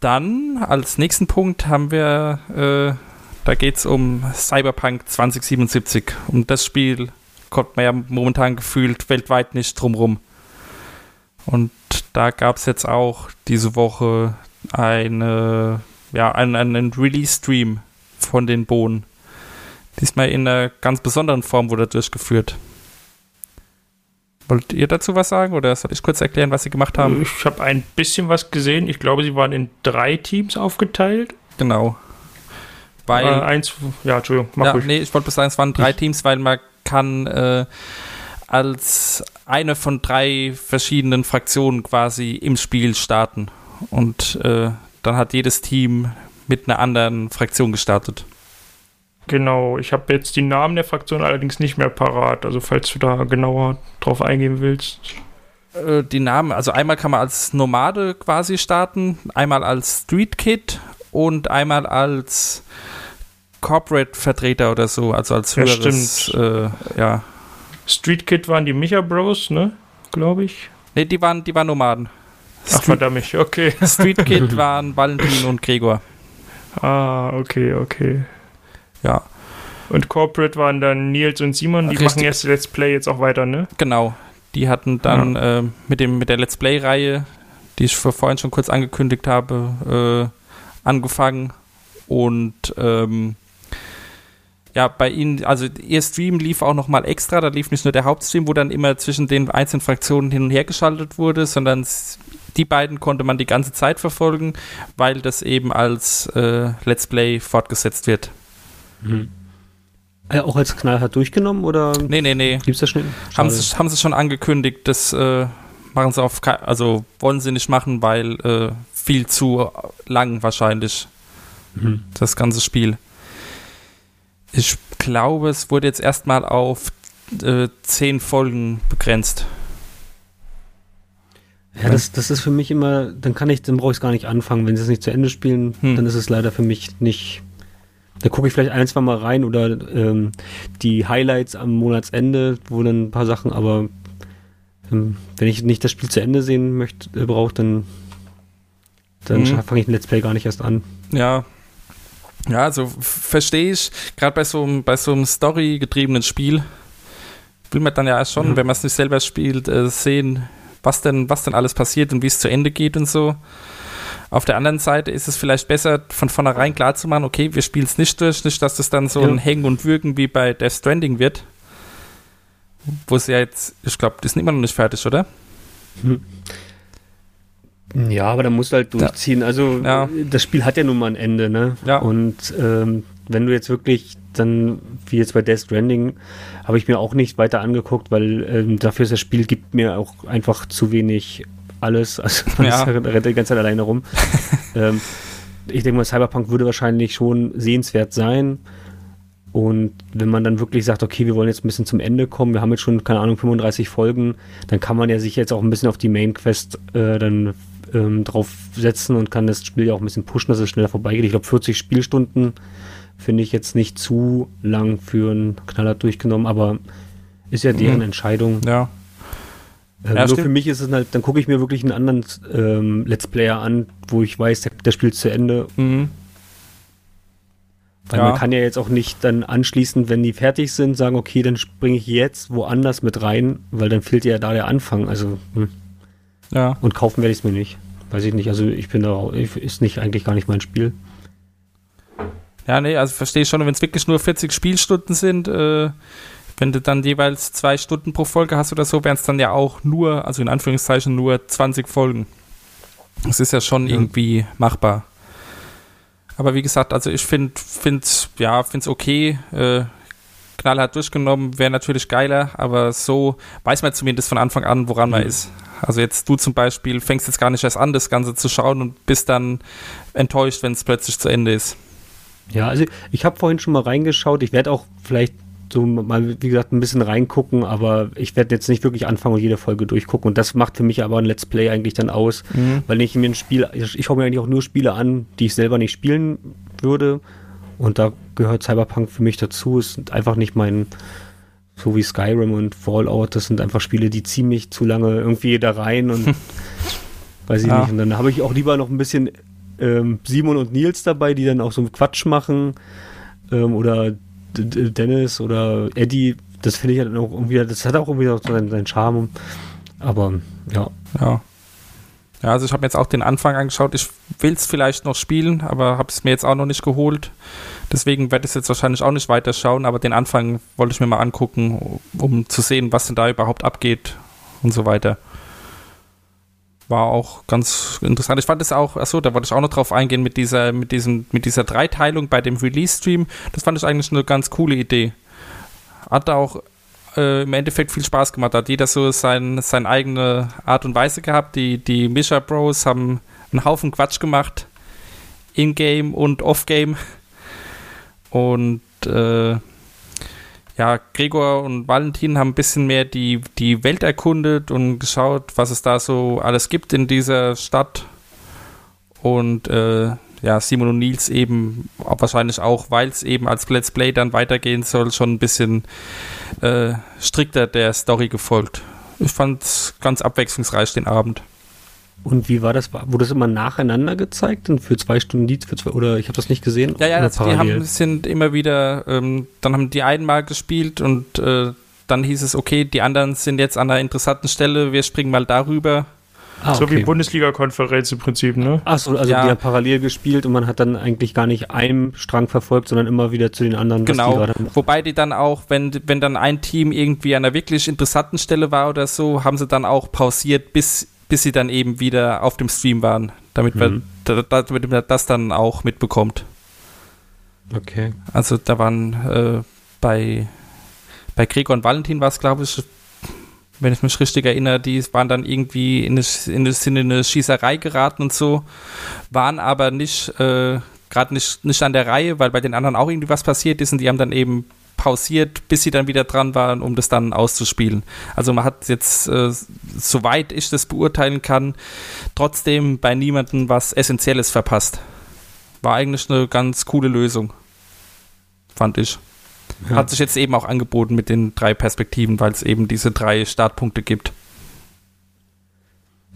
Speaker 5: Dann als nächsten Punkt haben wir, äh, da geht es um Cyberpunk 2077. Um das Spiel kommt man ja momentan gefühlt weltweit nicht drumrum. Und da gab es jetzt auch diese Woche eine, ja, einen, einen Release-Stream von den Bohnen. Diesmal in einer ganz besonderen Form wurde durchgeführt. Wollt ihr dazu was sagen oder soll ich kurz erklären, was sie gemacht haben?
Speaker 6: Ich habe ein bisschen was gesehen. Ich glaube, sie waren in drei Teams aufgeteilt.
Speaker 5: Genau. Weil,
Speaker 6: äh, eins, ja, Entschuldigung, mach
Speaker 5: ja,
Speaker 6: ruhig.
Speaker 5: nee, ich wollte bloß sagen, es waren drei Teams, weil man kann äh, als eine von drei verschiedenen Fraktionen quasi im Spiel starten. Und äh, dann hat jedes Team mit einer anderen Fraktion gestartet.
Speaker 6: Genau, ich habe jetzt die Namen der Fraktion allerdings nicht mehr parat. Also falls du da genauer drauf eingehen willst.
Speaker 5: Äh, die Namen, also einmal kann man als Nomade quasi starten, einmal als Street Kid und einmal als Corporate-Vertreter oder so, also als
Speaker 6: Ja,
Speaker 5: höheres, äh, ja.
Speaker 6: Street Kid waren die Micha Bros, ne? Glaube ich.
Speaker 5: Nee, die waren, die waren Nomaden.
Speaker 6: Ach, verdammt, okay.
Speaker 5: Street Kid waren Valentin und Gregor.
Speaker 6: Ah, okay, okay.
Speaker 5: Ja,
Speaker 6: Und Corporate waren dann Nils und Simon, die
Speaker 5: Richtig.
Speaker 6: machen erst Let's Play jetzt auch weiter, ne?
Speaker 5: genau. Die hatten dann äh, mit, dem, mit der Let's Play-Reihe, die ich vor- vorhin schon kurz angekündigt habe, äh, angefangen. Und ähm, ja, bei ihnen, also ihr Stream lief auch nochmal extra, da lief nicht nur der Hauptstream, wo dann immer zwischen den einzelnen Fraktionen hin und her geschaltet wurde, sondern die beiden konnte man die ganze Zeit verfolgen, weil das eben als äh, Let's Play fortgesetzt wird.
Speaker 7: Äh, auch als knallhart durchgenommen oder
Speaker 5: Nee, nee, nee.
Speaker 7: gibt's das schnell?
Speaker 5: Haben sie, haben sie schon angekündigt, das äh, machen sie auf, also wollen sie nicht machen, weil äh, viel zu lang wahrscheinlich
Speaker 7: Mhm.
Speaker 5: das ganze Spiel. Ich glaube, es wurde jetzt erstmal auf äh, zehn Folgen begrenzt.
Speaker 7: Ja, das, das ist für mich immer, dann kann ich, dann brauche ich es gar nicht anfangen. Wenn sie es nicht zu Ende spielen,
Speaker 5: Hm.
Speaker 7: dann ist es leider für mich nicht. Da gucke ich vielleicht ein, zwei Mal rein oder ähm, die Highlights am Monatsende, wo dann ein paar Sachen, aber ähm, wenn ich nicht das Spiel zu Ende sehen möchte, äh, brauche, dann, dann
Speaker 5: Mhm.
Speaker 7: fange ich ein Let's Play gar nicht erst an.
Speaker 5: Ja. Ja, also verstehe ich. Gerade bei so einem bei so einem Story-getriebenen Spiel will man dann ja schon,
Speaker 7: Mhm.
Speaker 5: wenn man es nicht selber spielt, äh, sehen, was denn, was denn alles passiert und wie es zu Ende geht und so. Auf der anderen Seite ist es vielleicht besser, von vornherein klar zu machen, okay, wir spielen es nicht durch, nicht, dass das dann so
Speaker 7: Ja.
Speaker 5: ein Hängen und Würgen wie bei Death Stranding wird. Wo es ja jetzt, ich glaube, die sind immer noch nicht fertig, oder?
Speaker 7: Ja, aber da musst du halt durchziehen. Also
Speaker 5: Ja.
Speaker 7: das Spiel hat ja nun mal ein Ende, ne?
Speaker 5: Ja.
Speaker 7: Und ähm, wenn du jetzt wirklich dann, wie jetzt bei Death Stranding, habe ich mir auch nicht weiter angeguckt, weil ähm, dafür ist das Spiel gibt mir auch einfach zu wenig alles. Also man
Speaker 5: Ja.
Speaker 7: rennt die ganze Zeit alleine rum. ähm, ich denke mal, Cyberpunk würde wahrscheinlich schon sehenswert sein. Und wenn man dann wirklich sagt, okay, wir wollen jetzt ein bisschen zum Ende kommen, wir haben jetzt schon, keine Ahnung, 35 Folgen, dann kann man ja sich jetzt auch ein bisschen auf die Main Quest äh, dann ähm, drauf setzen und kann das Spiel ja auch ein bisschen pushen, dass es schneller vorbeigeht. Ich glaube, 40 Spielstunden finde ich jetzt nicht zu lang für einen Knaller durchgenommen, aber ist ja deren
Speaker 5: Mhm.
Speaker 7: Entscheidung.
Speaker 5: Ja. Ja,
Speaker 7: nur
Speaker 5: stimmt.
Speaker 7: für mich ist es halt, dann gucke ich mir wirklich einen anderen ähm, Let's Player an, wo ich weiß, der, der spielt zu Ende.
Speaker 5: Mhm.
Speaker 7: Weil
Speaker 5: Ja.
Speaker 7: man kann ja jetzt auch nicht dann anschließend, wenn die fertig sind, sagen, okay, dann springe ich jetzt woanders mit rein, weil dann fehlt ja da der Anfang. Also, hm.
Speaker 5: Ja.
Speaker 7: und kaufen werde ich es mir nicht. Weiß ich nicht. Also ich bin da, auch- ich- ist nicht eigentlich gar nicht mein Spiel.
Speaker 5: Ja, nee, also verstehe ich schon, wenn es wirklich nur 40 Spielstunden sind, äh, wenn du dann jeweils zwei Stunden pro Folge hast oder so, wären es dann ja auch nur, also in Anführungszeichen nur 20 Folgen. Das ist ja schon
Speaker 7: Ja.
Speaker 5: irgendwie machbar. Aber wie gesagt, also ich finde, find, ja, es okay. Äh, knallhart durchgenommen, wäre natürlich geiler, aber so weiß man zumindest von Anfang an, woran man
Speaker 7: Mhm.
Speaker 5: ist. Also jetzt du zum Beispiel fängst jetzt gar nicht erst an, das Ganze zu schauen und bist dann enttäuscht, wenn es plötzlich zu Ende ist.
Speaker 7: Ja, also ich habe vorhin schon mal reingeschaut. Ich werde auch vielleicht so mal, wie gesagt, ein bisschen reingucken, aber ich werde jetzt nicht wirklich anfangen und jede Folge durchgucken. Und das macht für mich aber ein Let's Play eigentlich dann aus, weil ich mir ein Spiel, ich, ich schaue mir eigentlich auch nur Spiele an, die ich selber nicht spielen würde. Und da gehört Cyberpunk für mich dazu. Es ist einfach nicht mein, so wie Skyrim und Fallout, das sind einfach Spiele, die ziehen mich zu lange irgendwie da rein und weiß ich
Speaker 5: Ja.
Speaker 7: nicht. Und dann habe ich auch lieber noch ein bisschen ähm, Simon und Nils dabei, die dann auch so Quatsch machen. Ähm, oder Dennis oder Eddie. Das finde ich dann auch irgendwie, das hat auch irgendwie so seinen, seinen Charme. Aber ja.
Speaker 5: Ja. Ja, also ich habe mir jetzt auch den Anfang angeschaut. Ich will es vielleicht noch spielen, aber habe es mir jetzt auch noch nicht geholt. Deswegen werde ich es jetzt wahrscheinlich auch nicht weiterschauen, aber den Anfang wollte ich mir mal angucken, um zu sehen, was denn da überhaupt abgeht und so weiter. War auch ganz interessant. Ich fand es auch, achso, da wollte ich auch noch drauf eingehen mit dieser, mit diesem, mit dieser Dreiteilung bei dem Release-Stream. Das fand ich eigentlich eine ganz coole Idee. Hat auch äh, im Endeffekt viel Spaß gemacht. Hat jeder so sein, seine eigene Art und Weise gehabt. Die, die Misha Bros haben einen Haufen Quatsch gemacht. In-game und off-game. Und äh, ja, Gregor und Valentin haben ein bisschen mehr die, die Welt erkundet und geschaut, was es da so alles gibt in dieser Stadt. Und äh, ja, Simon und Nils eben wahrscheinlich auch, weil es eben als Let's Play dann weitergehen soll, schon ein bisschen äh, strikter der Story gefolgt. Ich fand es ganz abwechslungsreich den Abend.
Speaker 7: Und wie war das? Wurde das immer nacheinander gezeigt? Und für zwei Stunden Lied? Für zwei, oder ich habe das nicht gesehen?
Speaker 5: Ja, ja, also die haben, sind immer wieder, ähm, dann haben die einmal gespielt und äh, dann hieß es, okay, die anderen sind jetzt an einer interessanten Stelle, wir springen mal darüber.
Speaker 7: ah,
Speaker 6: So wie
Speaker 7: okay.
Speaker 6: Bundesliga-Konferenz im Prinzip, ne?
Speaker 7: Ach so, also
Speaker 5: Ja.
Speaker 7: die haben parallel gespielt und man hat dann eigentlich gar nicht einen Strang verfolgt, sondern immer wieder zu den anderen, was die
Speaker 5: Genau.
Speaker 7: gerade
Speaker 5: Wobei die dann auch, wenn, wenn dann ein Team irgendwie an einer wirklich interessanten Stelle war oder so, haben sie dann auch pausiert, bis, bis sie dann eben wieder auf dem Stream waren, damit,
Speaker 7: Mhm.
Speaker 5: man, da, da, damit man das dann auch mitbekommt.
Speaker 7: Okay.
Speaker 5: Also da waren äh, bei, bei Gregor und Valentin war es, glaube ich, wenn ich mich richtig erinnere, die waren dann irgendwie in eine, in eine, in eine Schießerei geraten und so, waren aber nicht, äh, gerade nicht, nicht an der Reihe, weil bei den anderen auch irgendwie was passiert ist und die haben dann eben pausiert, bis sie dann wieder dran waren, um das dann auszuspielen. Also man hat jetzt, äh, soweit ich das beurteilen kann, trotzdem bei niemandem was Essentielles verpasst. War eigentlich eine ganz coole Lösung. Fand ich.
Speaker 7: Ja.
Speaker 5: Hat sich jetzt eben auch angeboten mit den drei Perspektiven, weil es eben diese drei Startpunkte gibt.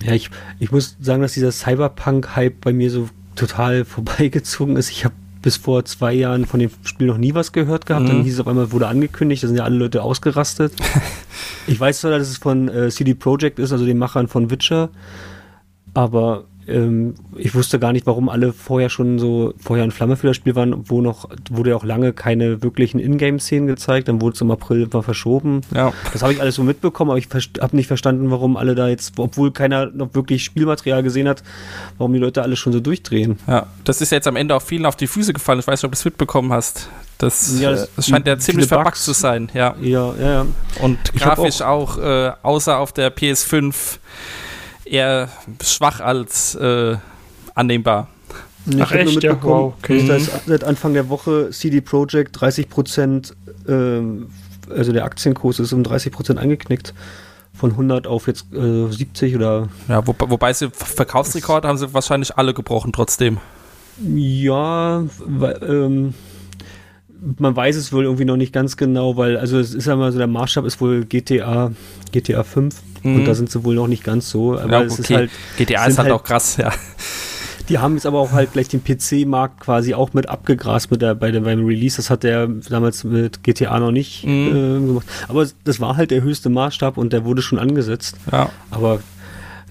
Speaker 7: Ja, ich, ich muss sagen, dass dieser Cyberpunk-Hype bei mir so total vorbeigezogen ist. Ich habe bis vor zwei Jahren von dem Spiel noch nie was gehört gehabt.
Speaker 5: Mhm.
Speaker 7: Dann hieß es auf einmal, wurde angekündigt, da sind ja alle Leute ausgerastet. ich weiß zwar, dass es von äh, CD Projekt ist, also den Machern von Witcher, aber ähm, ich wusste gar nicht, warum alle vorher schon so Feuer und Flamme für das Spiel waren, wo noch, wurde ja auch lange keine wirklichen Ingame-Szenen gezeigt, dann wurde es im April mal verschoben.
Speaker 5: Ja.
Speaker 7: Das habe ich alles so mitbekommen, aber ich habe nicht verstanden, warum alle da jetzt, obwohl keiner noch wirklich Spielmaterial gesehen hat, warum die Leute alle schon so durchdrehen.
Speaker 5: Ja, das ist jetzt am Ende auch vielen auf die Füße gefallen. Ich weiß nicht, ob du es mitbekommen hast. Das,
Speaker 7: Ja, das-
Speaker 5: das scheint ja ziemlich verbuggt zu sein, ja.
Speaker 7: Ja, ja, ja.
Speaker 5: Und grafisch auch, äh, außer auf der PS5 eher schwach als äh, annehmbar.
Speaker 7: Ich
Speaker 6: Ach, echt? Ja, wow, okay.
Speaker 7: dass seit Anfang der Woche CD Projekt 30 Prozent, ähm, also der Aktienkurs ist um 30 Prozent angeknickt. Von 100 auf jetzt äh, 70 oder
Speaker 5: Ja, wo, wobei sie Verkaufsrekorde haben sie wahrscheinlich alle gebrochen trotzdem.
Speaker 7: Ja, weil, ähm, man weiß es wohl irgendwie noch nicht ganz genau, weil, also es ist ja mal so, der Maßstab ist wohl GTA, GTA 5
Speaker 5: Mhm.
Speaker 7: und da sind sie wohl noch nicht ganz so. Aber
Speaker 5: Ja,
Speaker 7: es ist
Speaker 5: okay.
Speaker 7: halt,
Speaker 5: GTA ist halt
Speaker 7: halt-
Speaker 5: auch krass, ja.
Speaker 7: die haben jetzt aber auch halt gleich den PC-Markt quasi auch mit abgegrast mit der, bei der, beim Release. Das hat der damals mit GTA noch nicht
Speaker 5: Mhm.
Speaker 7: äh, gemacht. Aber das war halt der höchste Maßstab und der wurde schon angesetzt.
Speaker 5: ja.
Speaker 7: Aber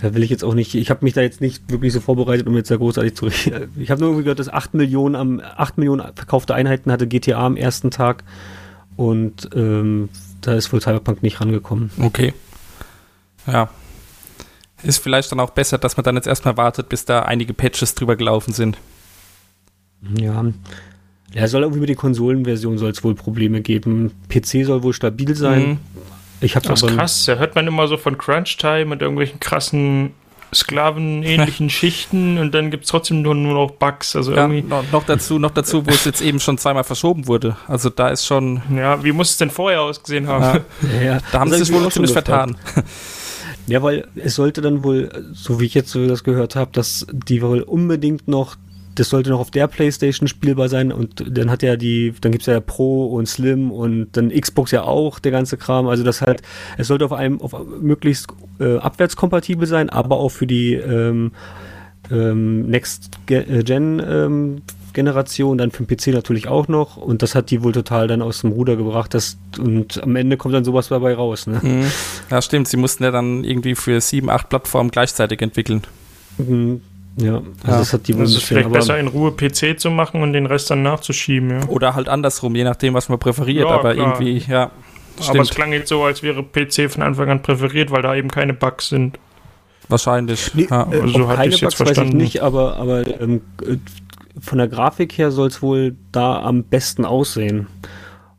Speaker 7: da will ich jetzt auch nicht, ich habe mich da jetzt nicht wirklich so vorbereitet, um jetzt da großartig zu reden. Ich habe nur irgendwie gehört, dass 8 Millionen, am, 8 Millionen verkaufte Einheiten hatte GTA am ersten Tag und ähm, da ist wohl Cyberpunk nicht rangekommen.
Speaker 5: Okay. Ja. Ist vielleicht dann auch besser, dass man dann jetzt erstmal wartet, bis da einige Patches drüber gelaufen sind.
Speaker 7: Ja. Ja, soll irgendwie mit den Konsolenversionen soll es wohl Probleme geben. PC soll wohl stabil sein.
Speaker 5: Mhm.
Speaker 7: Ich habe
Speaker 6: Das ist
Speaker 7: aber
Speaker 6: krass, da hört man immer so von Crunch Time und irgendwelchen krassen Sklavenähnlichen Schichten und dann gibt es trotzdem nur, nur noch Bugs. Also
Speaker 5: Ja,
Speaker 6: irgendwie,
Speaker 5: noch, noch dazu, noch dazu, wo es jetzt eben schon zweimal verschoben wurde. Also da ist schon,
Speaker 6: ja, wie muss es denn vorher ausgesehen haben?
Speaker 5: ja,
Speaker 7: ja,
Speaker 5: da haben
Speaker 7: das
Speaker 5: sie sich
Speaker 7: ich
Speaker 5: wohl
Speaker 7: schon
Speaker 5: ziemlich
Speaker 7: gefragt.
Speaker 5: vertan.
Speaker 7: Ja, weil es sollte dann wohl, so wie ich jetzt das gehört habe, dass die wohl unbedingt noch, das sollte noch auf der Playstation spielbar sein und dann hat ja die, dann gibt's ja Pro und Slim und dann Xbox ja auch, der ganze Kram. Also das halt, es sollte auf einem, auf möglichst äh, abwärtskompatibel sein, aber auch für die ähm, ähm, Next äh, Gen ähm, Generation, dann für den PC natürlich auch noch und das hat die wohl total dann aus dem Ruder gebracht. Das, und am Ende kommt dann sowas dabei raus. Ne?
Speaker 5: Mhm. Ja, stimmt. Sie mussten ja dann irgendwie für sieben, acht Plattformen gleichzeitig entwickeln.
Speaker 7: Mhm. Ja, also
Speaker 5: Ja.
Speaker 7: das hat die wohl ein
Speaker 6: ist vielleicht
Speaker 7: aber
Speaker 6: besser, in Ruhe PC zu machen und den Rest dann nachzuschieben, ja.
Speaker 5: Oder halt andersrum, je nachdem, was man präferiert.
Speaker 6: Ja,
Speaker 5: aber
Speaker 6: klar.
Speaker 5: irgendwie, ja.
Speaker 6: Aber es
Speaker 5: Stimmt,
Speaker 6: klang jetzt so, als wäre PC von Anfang an präferiert, weil da eben keine Bugs sind.
Speaker 5: wahrscheinlich.
Speaker 7: Nee,
Speaker 5: ja.
Speaker 7: äh,
Speaker 6: Also so hatte ich's jetzt
Speaker 7: Bugs weiß ich
Speaker 6: verstanden.
Speaker 7: nicht, aber, aber ähm, äh, von der Grafik her soll es wohl da am besten aussehen.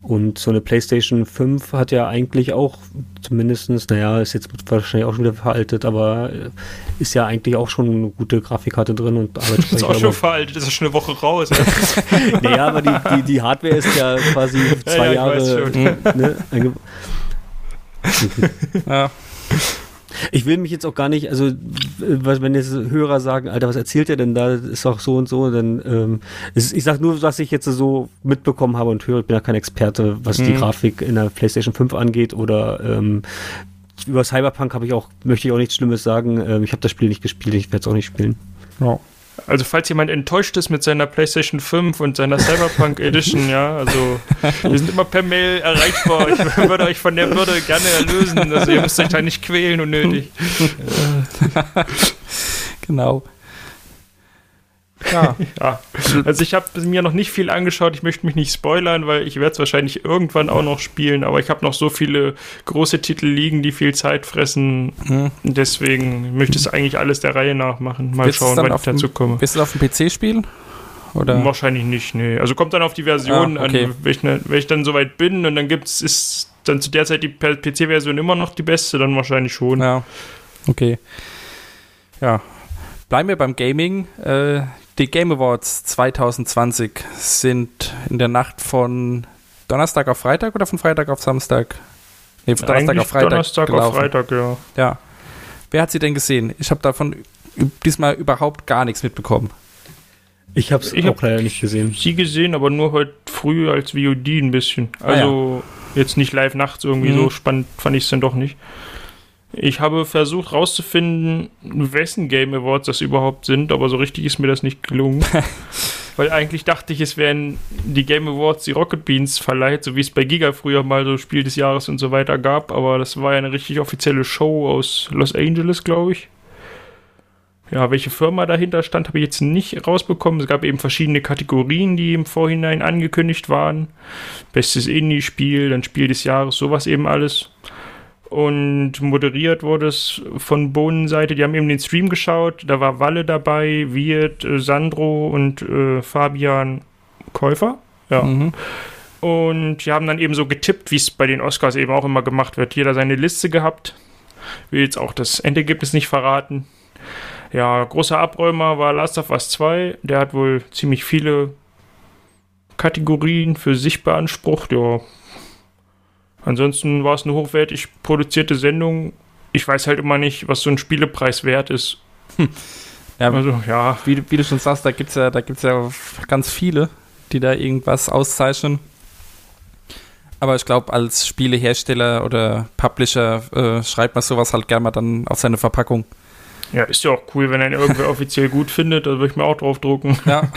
Speaker 7: Und so eine PlayStation 5 hat ja eigentlich auch zumindestens, naja, ist jetzt wahrscheinlich auch schon wieder veraltet, aber äh, ist ja eigentlich auch schon eine gute Grafikkarte drin und
Speaker 6: Das ist auch schon veraltet, ist schon eine Woche raus. Ja.
Speaker 7: naja, aber die, die, die Hardware ist ja quasi zwei
Speaker 6: ja, weiß
Speaker 7: Jahre.
Speaker 6: schon.
Speaker 7: Ne,
Speaker 5: ja.
Speaker 7: Ich will mich jetzt auch gar nicht, also wenn jetzt Hörer sagen, Alter, was erzählt ihr denn da? Das ist doch so und so, dann ähm, ich sag nur, was ich jetzt so mitbekommen habe und höre, ich bin ja kein Experte, was die
Speaker 5: Mhm.
Speaker 7: Grafik in der PlayStation 5 angeht oder ähm, über Cyberpunk habe ich auch, möchte ich auch nichts Schlimmes sagen. Ähm, ich habe das Spiel nicht gespielt, ich werde es auch nicht spielen.
Speaker 5: ja.
Speaker 6: Also falls jemand enttäuscht ist mit seiner PlayStation 5 und seiner Cyberpunk Edition, ja, also wir sind immer per Mail erreichbar. Ich würde euch von der Würde gerne erlösen. Also ihr müsst euch da nicht quälen unnötig.
Speaker 5: Genau. Ja,
Speaker 6: Ja, also ich habe mir noch nicht viel angeschaut. Ich möchte mich nicht spoilern, weil ich werde es wahrscheinlich irgendwann auch noch spielen. Aber ich habe noch so viele große Titel liegen, die viel Zeit fressen.
Speaker 5: hm.
Speaker 6: Deswegen möchte ich es eigentlich alles der Reihe nach machen. Mal
Speaker 5: Willst
Speaker 6: schauen, wann ich dazu komme.
Speaker 5: Willst du auf dem PC spielen? Oder?
Speaker 6: Wahrscheinlich nicht, nee. Also kommt dann auf die Version
Speaker 5: Ah, okay.
Speaker 6: an, wenn ich, ne- wenn ich dann soweit bin und dann gibt's, ist dann zu der Zeit die PC-Version immer noch die beste, dann wahrscheinlich schon.
Speaker 5: Ja, okay. Ja. Bleiben wir beim Gaming. Äh, die Game Awards 2020 sind in der Nacht von Donnerstag auf Freitag oder von Freitag auf Samstag? Nee, von Donnerstag
Speaker 6: Eigentlich
Speaker 5: auf Freitag.
Speaker 6: Donnerstag
Speaker 5: gelaufen.
Speaker 6: auf Freitag, ja.
Speaker 5: Ja. Wer hat sie denn gesehen? Ich habe davon diesmal überhaupt gar nichts mitbekommen.
Speaker 7: Ich habe es
Speaker 6: Ich
Speaker 7: auch
Speaker 6: hab-
Speaker 7: leider nicht gesehen.
Speaker 6: Sie gesehen, aber nur heute früh als VOD ein bisschen. Also jetzt nicht live nachts irgendwie
Speaker 5: Mhm.
Speaker 6: so spannend fand ich es dann doch nicht. Ich habe versucht rauszufinden, wessen Game Awards das überhaupt sind, aber so richtig ist mir das nicht gelungen. Weil eigentlich dachte ich, es wären die Game Awards, die Rocket Beans verleiht, so wie es bei Giga früher mal so Spiel des Jahres und so weiter gab, aber das war ja eine richtig offizielle Show aus Los Angeles, glaube ich. Ja, welche Firma dahinter stand, habe ich jetzt nicht rausbekommen. Es gab eben verschiedene Kategorien, die im Vorhinein angekündigt waren. Bestes Indie-Spiel, dann Spiel des Jahres, sowas eben alles. Und moderiert wurde es von Bohnenseite. Die haben eben den Stream geschaut. Da war Walle dabei, Wirt, äh, Sandro und äh, Fabian Käufer. Ja.
Speaker 5: Mhm.
Speaker 6: Und die haben dann eben so getippt, wie es bei den Oscars eben auch immer gemacht wird. Jeder seine Liste gehabt. Will jetzt auch das Endergebnis nicht verraten. Ja, großer Abräumer war Last of Us 2. Der hat wohl ziemlich viele Kategorien für sich beansprucht. Ja. Ansonsten war es eine hochwertig produzierte Sendung. Ich weiß halt immer nicht, was so ein Spielepreis wert ist.
Speaker 5: Ja,
Speaker 6: Also, ja.
Speaker 5: wie, du- wie du schon sagst, da gibt es ja, da gibt's ja ganz viele, die da irgendwas auszeichnen. Aber ich glaube, als Spielehersteller oder Publisher äh, schreibt man sowas halt gerne mal dann auf seine Verpackung.
Speaker 6: Ja, ist ja auch cool, wenn einen irgendwer offiziell gut findet, da würde ich mir auch drauf drucken.
Speaker 5: Ja.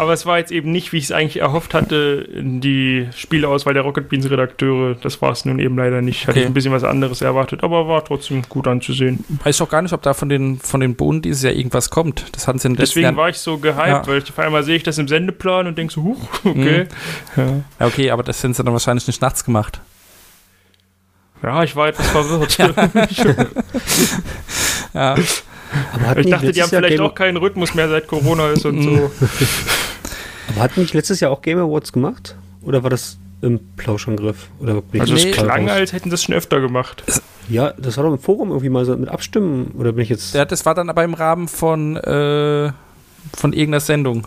Speaker 6: Aber es war jetzt eben nicht, wie ich es eigentlich erhofft hatte, die Spieleauswahl der Rocket Beans Redakteure. Das war es nun eben leider nicht. Hatte
Speaker 5: Okay.
Speaker 6: ich ein bisschen was anderes erwartet, aber war trotzdem gut anzusehen.
Speaker 5: Weiß ich auch gar nicht, ob da von den, von den Bohnen dieses Jahr irgendwas kommt. Das hatten sie in
Speaker 6: Deswegen
Speaker 5: Jahren.
Speaker 6: war ich so gehypt,
Speaker 5: Ja.
Speaker 6: weil ich auf einmal sehe ich das im Sendeplan und denke so, huch, okay. Ja.
Speaker 5: Ja, okay, aber das sind sie dann wahrscheinlich nicht nachts gemacht.
Speaker 6: ja, ich war etwas verwirrt.
Speaker 5: Ja.
Speaker 7: Aber hat
Speaker 6: ich dachte, die haben
Speaker 7: Jahr
Speaker 6: vielleicht
Speaker 7: Game,
Speaker 6: auch keinen Rhythmus mehr seit Corona ist und
Speaker 5: Mhm.
Speaker 6: so.
Speaker 7: Aber hat nicht letztes Jahr auch Game Awards gemacht? Oder war das im Plauschangriff? Oder
Speaker 6: Also
Speaker 5: Nee.
Speaker 6: es
Speaker 7: jetzt
Speaker 6: klang, als hätten sie es schon öfter gemacht.
Speaker 7: Ja, das war doch im Forum irgendwie mal so mit Abstimmen. Oder bin ich jetzt.
Speaker 5: ja, das war dann aber im Rahmen von, äh, von irgendeiner Sendung.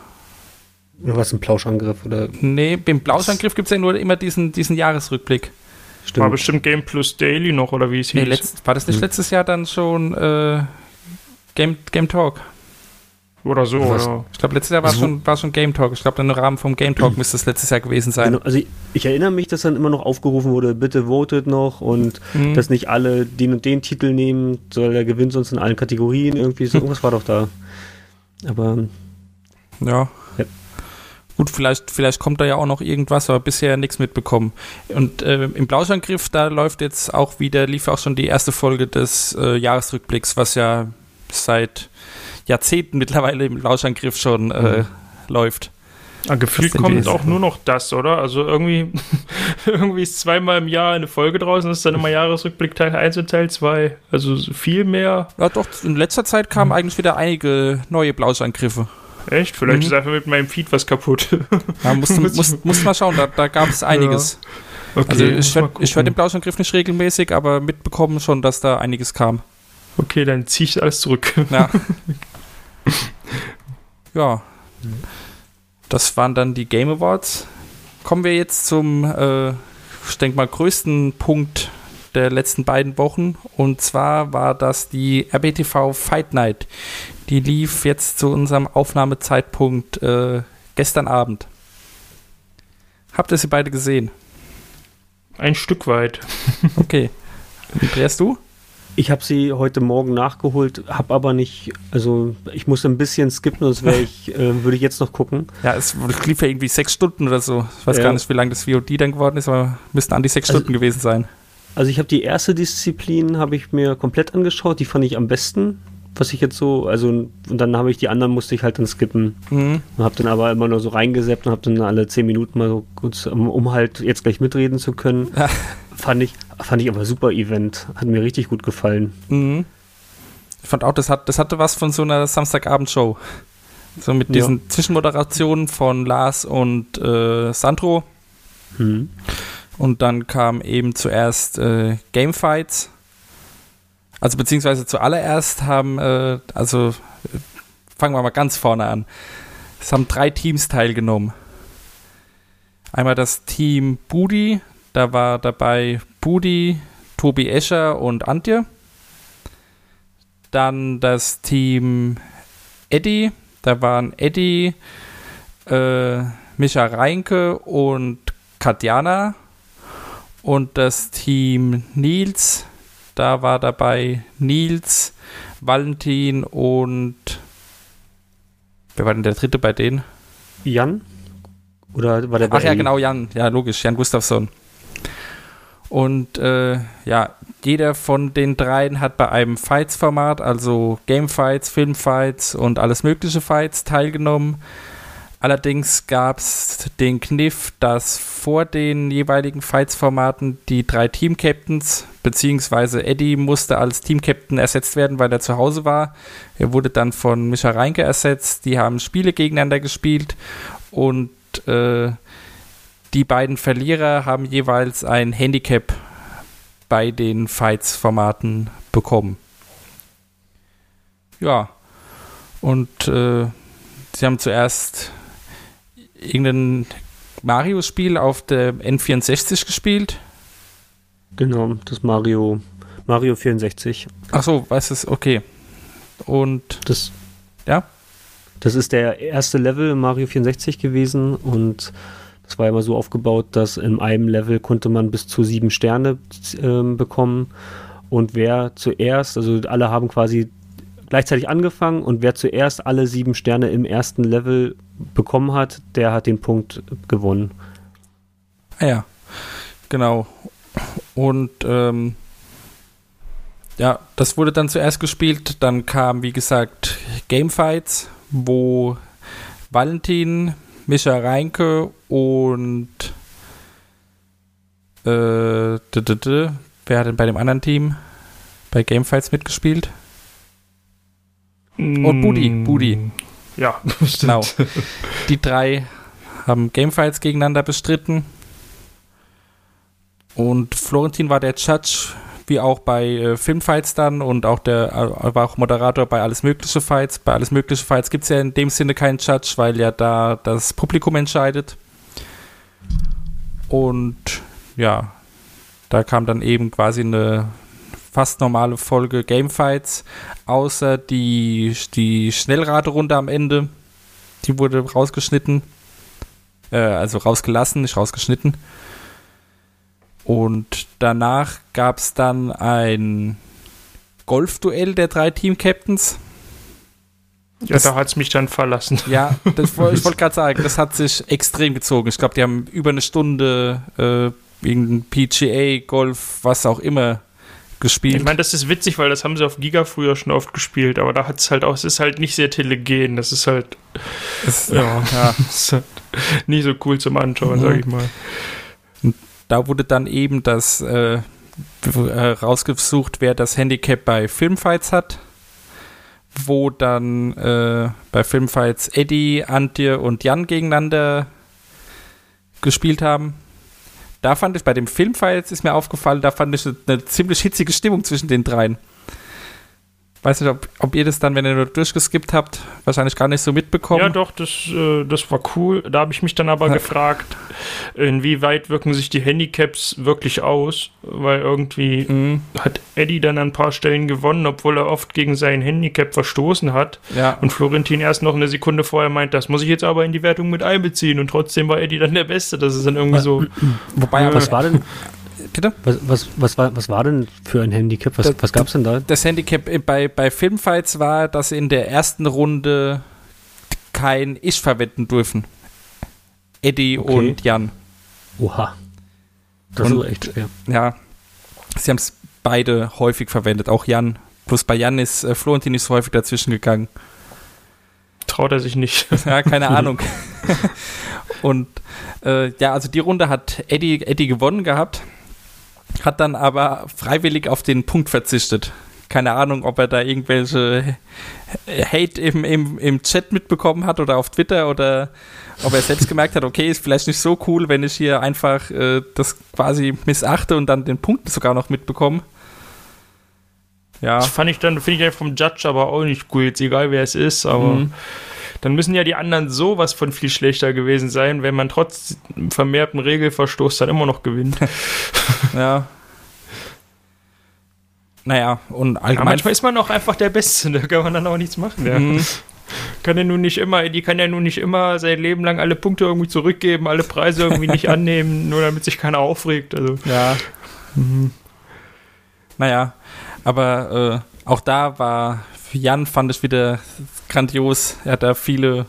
Speaker 7: Oder was ein Plauschangriff? Oder
Speaker 5: Nee, beim Blauschangriff gibt es ja nur immer diesen, diesen Jahresrückblick.
Speaker 6: War
Speaker 7: stimmt.
Speaker 6: bestimmt Game Plus Daily noch, oder wie es
Speaker 5: Nee,
Speaker 6: hieß.
Speaker 5: letzt, war das nicht
Speaker 7: Hm.
Speaker 5: letztes Jahr dann schon äh, Game, Game Talk?
Speaker 6: Oder so,
Speaker 7: Was?
Speaker 6: oder?
Speaker 5: Ich glaube, letztes Jahr war
Speaker 7: Also-
Speaker 5: schon, war schon Game Talk. Ich glaube, im Rahmen vom Game Talk müsste es letztes Jahr gewesen sein.
Speaker 7: Genau, also ich, ich erinnere mich, dass dann immer noch aufgerufen wurde, bitte votet noch und
Speaker 5: Mhm.
Speaker 7: dass nicht alle den und den Titel nehmen, soll der gewinnt sonst in allen Kategorien irgendwie so. Irgendwas war doch da. Aber
Speaker 5: Ja.
Speaker 7: Ja.
Speaker 5: Gut, vielleicht, vielleicht kommt da ja auch noch irgendwas, aber bisher nichts mitbekommen. Und äh, im Blauschangriff, da läuft jetzt auch wieder, lief auch schon die erste Folge des äh, Jahresrückblicks, was ja seit Jahrzehnten mittlerweile im Blauschangriff schon äh,
Speaker 7: Mhm.
Speaker 5: läuft.
Speaker 6: Ah, gefühlt kommt auch nur noch das, oder? Also irgendwie, irgendwie ist zweimal im Jahr eine Folge draußen, das ist dann immer Jahresrückblick Teil 1 und Teil 2. Also so viel mehr.
Speaker 5: Ja, doch, in letzter Zeit kamen eigentlich wieder einige neue Blauschangriffe.
Speaker 6: Echt? Vielleicht
Speaker 5: Mhm.
Speaker 6: ist einfach mit meinem Feed was kaputt.
Speaker 5: Ja, musst,
Speaker 6: Muss-
Speaker 5: musst, musst mal schauen, da, da gab es einiges.
Speaker 6: Okay,
Speaker 5: Also ich höre hör den Blauschangriff nicht regelmäßig, aber mitbekommen schon, dass da einiges kam.
Speaker 6: Okay, dann ziehe ich alles zurück.
Speaker 5: Ja. ja. Das waren dann die Game Awards. Kommen wir jetzt zum, äh, ich denke mal, größten Punkt der letzten beiden Wochen. Und zwar war das die RBTV Fight Night. Die lief jetzt zu unserem Aufnahmezeitpunkt äh, gestern Abend. Habt ihr sie beide gesehen?
Speaker 6: Ein Stück weit.
Speaker 5: Okay. Andreas, du?
Speaker 7: Ich habe sie heute Morgen nachgeholt, habe aber nicht, also ich musste ein bisschen skippen, sonst wäre ich, äh, würde ich jetzt noch gucken.
Speaker 5: Ja, es lief ja irgendwie sechs Stunden oder so. Ich weiß
Speaker 7: Ja.
Speaker 5: gar nicht, wie lange das VOD dann geworden ist, aber müssten an die sechs
Speaker 7: Also-
Speaker 5: Stunden gewesen sein.
Speaker 7: Also ich habe die erste Disziplin habe ich mir komplett angeschaut, die fand ich am besten, was ich jetzt so, also und dann habe ich die anderen musste ich halt dann skippen
Speaker 5: Mhm.
Speaker 7: und habe dann aber immer nur so reingeseppt und habe dann alle zehn Minuten mal so kurz, um, um halt jetzt gleich mitreden zu können.
Speaker 5: Ja.
Speaker 7: Fand ich, fand ich aber super Event, hat mir richtig gut gefallen.
Speaker 5: Mhm. Ich fand auch, das, hat, das hatte was von so einer Samstagabendshow. So mit
Speaker 7: Ja.
Speaker 5: diesen Zwischenmoderationen von Lars und äh, Sandro.
Speaker 7: Hm.
Speaker 5: Und dann kam eben zuerst äh, Gamefights. Also beziehungsweise zuallererst haben, äh, also äh, fangen wir mal ganz vorne an. Es haben drei Teams teilgenommen. Einmal das Team Budi, da war dabei Budi, Tobi Escher und Antje. Dann das Team Eddie, da waren Eddie, äh, Micha Reinke und Katjana. Und das Team Nils, da war dabei Nils, Valentin und wer war denn der dritte bei denen?
Speaker 7: Jan? Oder war der
Speaker 5: Ach ja, genau, Jan. Ja, logisch, Jan Gustafsson. Und äh, ja, jeder von den dreien hat bei einem Fights-Format, also Gamefights, Filmfights und alles mögliche Fights teilgenommen. Allerdings gab es den Kniff, dass vor den jeweiligen Fights-Formaten die drei Team-Captains, beziehungsweise Eddie musste als Team-Captain ersetzt werden, weil er zu Hause war. Er wurde dann von Micha Reinke ersetzt. Die haben Spiele gegeneinander gespielt und äh, die beiden Verlierer haben jeweils ein Handicap bei den Fights-Formaten bekommen. Ja, und äh, sie haben zuerst irgendein Mario-Spiel auf der N64 gespielt.
Speaker 7: Genau, das Mario, Mario 64.
Speaker 5: Ach so, weißt du es, okay. Und
Speaker 7: Das,
Speaker 5: Ja?
Speaker 7: Das ist der erste Level Mario 64 gewesen und Das war immer so aufgebaut, dass in einem Level konnte man bis zu sieben Sterne äh, bekommen. Und wer zuerst, also alle haben quasi gleichzeitig angefangen und wer zuerst alle sieben Sterne im ersten Level bekommen hat, der hat den Punkt gewonnen.
Speaker 5: Ah ja, genau. Und ähm, ja, das wurde dann zuerst gespielt. Dann kam, wie gesagt, Gamefights, wo Valentin, Mischa Reinke und äh, d -d -d wer hat denn bei dem anderen Team bei Gamefights mitgespielt? Und Budi, Budi.
Speaker 6: Ja,
Speaker 5: Genau. Die drei haben Gamefights gegeneinander bestritten. Und Florentin war der Judge, wie auch bei äh, Filmfights dann und auch der äh, war auch Moderator bei alles mögliche Fights. Bei alles mögliche Fights gibt es ja in dem Sinne keinen Judge, weil ja da das Publikum entscheidet. Und ja, da kam dann eben quasi eine fast normale Folge Gamefights, außer die, die Schnellraterunde am Ende. Die wurde rausgeschnitten. Äh, also rausgelassen, nicht rausgeschnitten. Und danach gab es dann ein Golfduell der drei Team-Captains.
Speaker 6: Ja, da hat es mich dann verlassen.
Speaker 5: Ja, das, ich wollte gerade sagen, das hat sich extrem gezogen. Ich glaube, die haben über eine Stunde äh, irgendein PGA, Golf, was auch immer gespielt.
Speaker 6: Ich meine, das ist witzig, weil das haben sie auf Giga früher schon oft gespielt, aber da hat es halt auch, es ist halt nicht sehr telegen. Das ist halt,
Speaker 5: Das-
Speaker 6: ja,
Speaker 5: ja.
Speaker 6: das ist halt nicht so cool zum Anschauen,
Speaker 5: Mhm.
Speaker 6: sag ich mal.
Speaker 5: Da wurde dann eben das äh, äh, rausgesucht, wer das Handicap bei Filmfights hat. Wo dann äh, bei Filmfights Eddie, Antje und Jan gegeneinander gespielt haben. Da fand ich bei dem Filmfights ist mir aufgefallen, da fand ich eine ziemlich hitzige Stimmung zwischen den dreien. Weiß nicht, ob, ob ihr das dann, wenn ihr nur durchgeskippt habt, wahrscheinlich gar nicht so mitbekommen.
Speaker 6: Ja, doch, das, äh, das war cool. Da habe ich mich dann aber
Speaker 5: Ja.
Speaker 6: gefragt, inwieweit wirken sich die Handicaps wirklich aus? Weil irgendwie
Speaker 5: Mhm.
Speaker 6: hat Eddie dann an ein paar Stellen gewonnen, obwohl er oft gegen sein Handicap verstoßen hat.
Speaker 5: Ja,
Speaker 6: Und Florentin erst noch eine Sekunde vorher meint, das muss ich jetzt aber in die Wertung mit einbeziehen. Und trotzdem war Eddie dann der Beste. Das ist dann irgendwie so.
Speaker 5: wobei aber,
Speaker 7: Was war denn,
Speaker 5: bitte?
Speaker 7: was, was, was, war, was war denn für ein Handicap? Was,
Speaker 5: Das-
Speaker 7: was gab es denn da?
Speaker 5: das Handicap äh, bei, bei Filmfights war, dass sie in der ersten Runde kein Ich verwenden dürfen. Eddie
Speaker 7: Okay.
Speaker 5: und Jan.
Speaker 7: Oha. Das
Speaker 5: Und-
Speaker 7: ist echt schwer.
Speaker 5: Ja, sie haben es beide häufig verwendet, auch Jan. Bloß bei Jan ist äh, Florentin nicht so häufig dazwischen gegangen.
Speaker 6: Traut er sich nicht.
Speaker 5: Ja, keine Ahnung. und äh, ja, also die Runde hat Eddie, Eddie gewonnen gehabt, hat dann aber freiwillig auf den Punkt verzichtet. Keine Ahnung, ob er da irgendwelche Hate im, im, im Chat mitbekommen hat oder auf Twitter oder ob er selbst gemerkt hat, okay, ist vielleicht nicht so cool, wenn ich hier einfach äh, das quasi missachte und dann den Punkt sogar noch mitbekomme. Ja.
Speaker 6: Das fand ich dann, finde ich dann vom Judge aber auch nicht cool, jetzt egal wer es ist, aber
Speaker 5: Mhm.
Speaker 6: Dann müssen ja die anderen sowas von viel schlechter gewesen sein, wenn man trotz vermehrten Regelverstoß dann immer noch gewinnt.
Speaker 5: Ja. Naja, und allgemein.
Speaker 6: manchmal ist man auch einfach der Beste, da kann man dann auch nichts machen. Ja.
Speaker 5: Mhm.
Speaker 6: Kann ja nun nicht immer, die kann ja nun nicht immer sein Leben lang alle Punkte irgendwie zurückgeben, alle Preise irgendwie nicht annehmen, nur damit sich keiner aufregt. Also
Speaker 5: Ja. Naja, aber äh, auch da war Jan, fand ich wieder grandios. Er hat da viele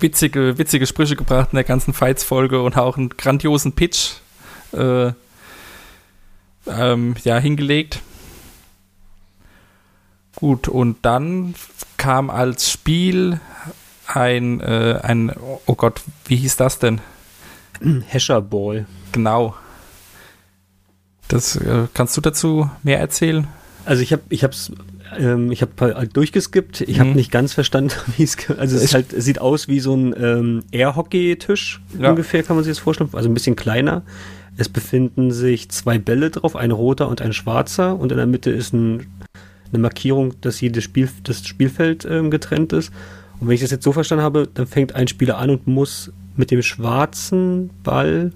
Speaker 5: witzige, witzige Sprüche gebracht in der ganzen Fights-Folge und auch einen grandiosen Pitch äh, ähm, ja, hingelegt. Gut, und dann kam als Spiel ein, äh, ein, oh Gott, wie hieß das denn?
Speaker 7: Hescher Ball.
Speaker 5: Genau. Das äh, kannst du dazu mehr erzählen?
Speaker 7: Also ich habe ich hab's ähm, ich habe halt durchgeskippt. Ich habe
Speaker 5: Mhm.
Speaker 7: nicht ganz verstanden, wie es also es ist halt es sieht aus wie so ein ähm, Air-Hockey-Tisch
Speaker 5: Ja.
Speaker 7: ungefähr kann man sich das vorstellen, also ein bisschen kleiner. Es befinden sich zwei Bälle drauf, ein roter und ein schwarzer und in der Mitte ist ein, eine Markierung, dass jedes Spiel das Spielfeld ähm, getrennt ist. Und wenn ich das jetzt so verstanden habe, dann fängt ein Spieler an und muss mit dem schwarzen Ball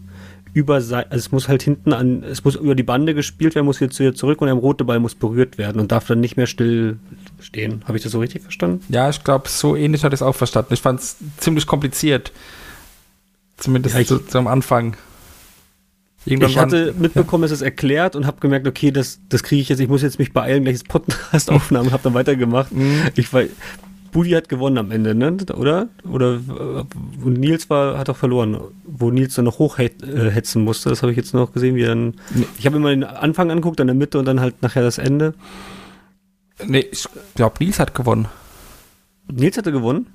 Speaker 7: über sei, also es muss halt hinten an, es muss über die Bande gespielt werden, muss jetzt wieder zurück und der rote Ball muss berührt werden und darf dann nicht mehr still stehen. Habe ich das so richtig verstanden?
Speaker 5: Ja, ich glaube, so ähnlich hat ich es auch verstanden. Ich fand es ziemlich kompliziert. Zumindest
Speaker 7: Ja,
Speaker 5: zu, zum Anfang. Irgendwann
Speaker 7: Ich hatte mitbekommen, es ist erklärt und habe gemerkt, okay, das, das kriege ich jetzt, ich muss jetzt mich beeilen, gleich das Podcast-Aufnahmen und habe dann weitergemacht.
Speaker 5: Mhm.
Speaker 7: Ich war, Budi hat gewonnen am Ende, ne? Oder? Oder äh, Nils war, hat auch verloren, wo Nils dann noch hochhetzen musste. Das habe ich jetzt noch gesehen, wie dann. Ich habe immer den Anfang anguckt, dann der Mitte und dann halt nachher das Ende.
Speaker 5: Nee, ich glaube, Nils hat gewonnen.
Speaker 7: Nils hatte gewonnen.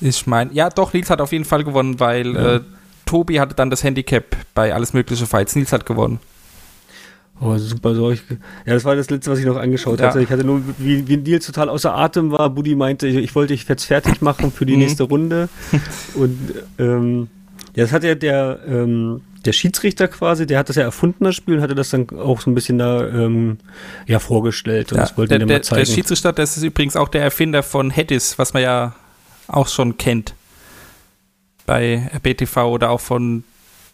Speaker 5: Ich meine, ja, doch, Nils hat auf jeden Fall gewonnen, weil
Speaker 7: Ja.
Speaker 5: äh, Tobi hatte dann das Handicap bei alles mögliche Fights. Nils hat gewonnen.
Speaker 7: Oh, super, so ich, ja, das war das letzte, was ich noch angeschaut
Speaker 5: Ja.
Speaker 7: hatte. Ich hatte nur, wie, wie Nils total außer Atem war. Budi meinte, ich, ich wollte dich jetzt fertig machen für die
Speaker 5: Mhm.
Speaker 7: nächste Runde. Und ähm, ja, das hat ja der, ähm, der Schiedsrichter quasi, der hat das ja erfunden, das Spiel, und hatte das dann auch so ein bisschen da ähm, ja, vorgestellt. Und
Speaker 5: Ja,
Speaker 7: das wollte
Speaker 5: der,
Speaker 7: er
Speaker 5: der,
Speaker 7: mal zeigen.
Speaker 5: der Schiedsrichter, das ist übrigens auch der Erfinder von Hedis, was man ja auch schon kennt. Bei BTV oder auch von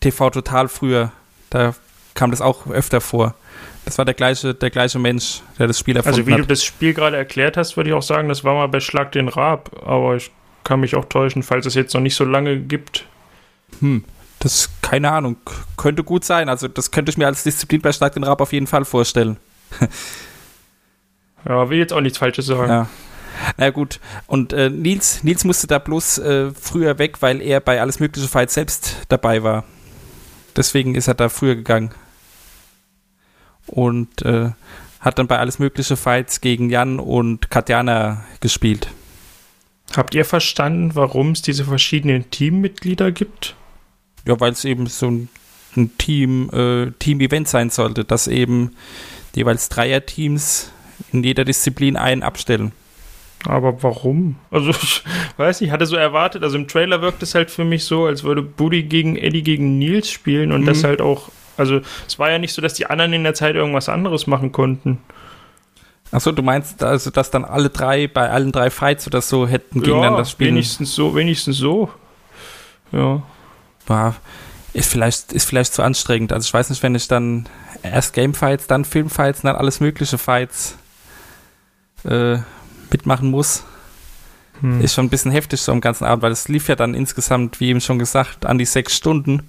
Speaker 5: TV Total früher. Da kam das auch öfter vor. Das war der gleiche, der gleiche Mensch, der das Spiel erfunden
Speaker 6: Also wie du
Speaker 5: hat.
Speaker 6: das Spiel gerade erklärt hast, würde ich auch sagen, das war mal bei Schlag den Raab, aber ich kann mich auch täuschen, falls es jetzt noch nicht so lange gibt.
Speaker 5: Hm, das, keine Ahnung, könnte gut sein. Also das könnte ich mir als Disziplin bei Schlag den Rab auf jeden Fall vorstellen.
Speaker 6: Ja, will jetzt auch nichts Falsches sagen.
Speaker 5: Ja. Na gut, und äh, Nils, Nils musste da bloß äh, früher weg, weil er bei alles mögliche Fights selbst dabei war. Deswegen ist er da früher gegangen. Und äh, hat dann bei alles mögliche Fights gegen Jan und Katjana gespielt.
Speaker 6: Habt ihr verstanden, warum es diese verschiedenen Teammitglieder gibt?
Speaker 5: Ja, weil es eben so ein, ein Team, äh, Team-Event sein sollte, dass eben jeweils Dreier-Teams in jeder Disziplin einen abstellen.
Speaker 6: Aber warum? Also, ich weiß nicht, ich hatte so erwartet, also im Trailer wirkt es halt für mich so, als würde Buddy gegen Eddie gegen Nils spielen und
Speaker 5: Mhm.
Speaker 6: das halt auch, also es war ja nicht so, dass die anderen in der Zeit irgendwas anderes machen konnten.
Speaker 5: Achso, du meinst also, dass dann alle drei bei allen drei Fights oder so hätten gegeneinander spielen?
Speaker 6: wenigstens so, wenigstens so. Ja.
Speaker 5: Boah, ist vielleicht, ist vielleicht zu anstrengend. Also ich weiß nicht, wenn ich dann erst Gamefights, dann Filmfights, dann alles mögliche Fights äh, mitmachen muss,
Speaker 6: Hm.
Speaker 5: ist schon ein bisschen heftig so am ganzen Abend, weil es lief ja dann insgesamt, wie eben schon gesagt, an die sechs Stunden.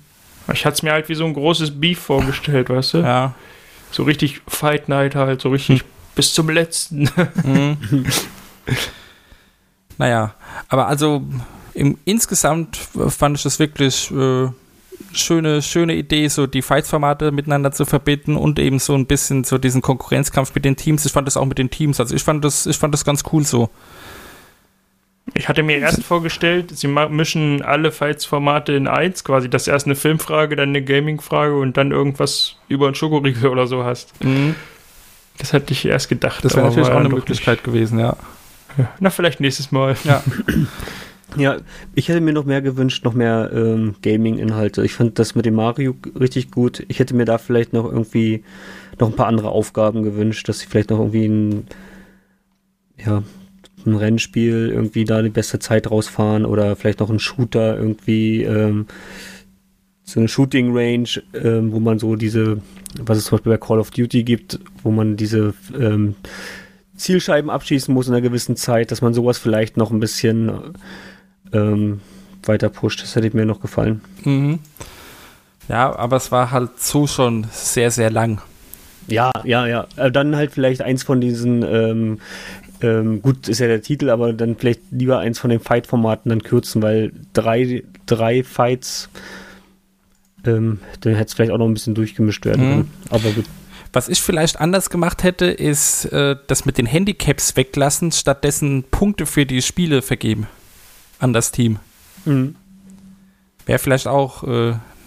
Speaker 6: Ich hatte es mir halt wie so ein großes Beef vorgestellt, weißt du?
Speaker 5: Ja.
Speaker 6: So richtig Fight Night halt, so richtig bis zum letzten.
Speaker 5: Mhm. naja, aber also im, insgesamt fand ich das wirklich äh, schöne, schöne Idee, so die Fights-Formate miteinander zu verbinden und eben so ein bisschen so diesen Konkurrenzkampf mit den Teams. Ich fand das auch mit den Teams, also ich fand das, ich fand das ganz cool so.
Speaker 6: Ich hatte mir erst vorgestellt, sie mischen alle Fights-Formate in eins, quasi, dass erst eine Filmfrage, dann eine Gaming-Frage und dann irgendwas über einen Schokoriegel oder so hast. Das hatte ich erst gedacht.
Speaker 5: Das wäre natürlich auch
Speaker 6: ja
Speaker 5: eine Möglichkeit gewesen, ja.
Speaker 6: nicht. Na, vielleicht nächstes Mal.
Speaker 5: Ja.
Speaker 7: Ja, ich hätte mir noch mehr gewünscht, noch mehr ähm, Gaming-Inhalte. Ich fand das mit dem Mario richtig gut. Ich hätte mir da vielleicht noch irgendwie noch ein paar andere Aufgaben gewünscht, dass sie vielleicht noch irgendwie ein, ja, ein Rennspiel irgendwie da die beste Zeit rausfahren oder vielleicht noch ein Shooter irgendwie, ähm, so eine Shooting Range, ähm, wo man so diese, was es zum Beispiel bei Call of Duty gibt, wo man diese ähm, Zielscheiben abschießen muss in einer gewissen Zeit, dass man sowas vielleicht noch ein bisschen ähm, weiter pusht. Das hätte mir noch gefallen.
Speaker 5: Mhm. Ja, aber es war halt so schon sehr, sehr lang.
Speaker 7: Ja, ja, ja. Äh, Dann halt vielleicht eins von diesen, ähm, ähm, gut, ist ja der Titel, aber dann vielleicht lieber eins von den Fight-Formaten dann kürzen, weil drei, drei Fights, ähm, dann hätte es vielleicht auch noch ein bisschen durchgemischt werden
Speaker 5: Mhm.
Speaker 7: können. Aber gut.
Speaker 5: Was ich vielleicht anders gemacht hätte, ist äh, das mit den Handicaps weglassen, stattdessen Punkte für die Spiele vergeben an das Team.
Speaker 7: Mhm.
Speaker 5: Wäre vielleicht auch äh,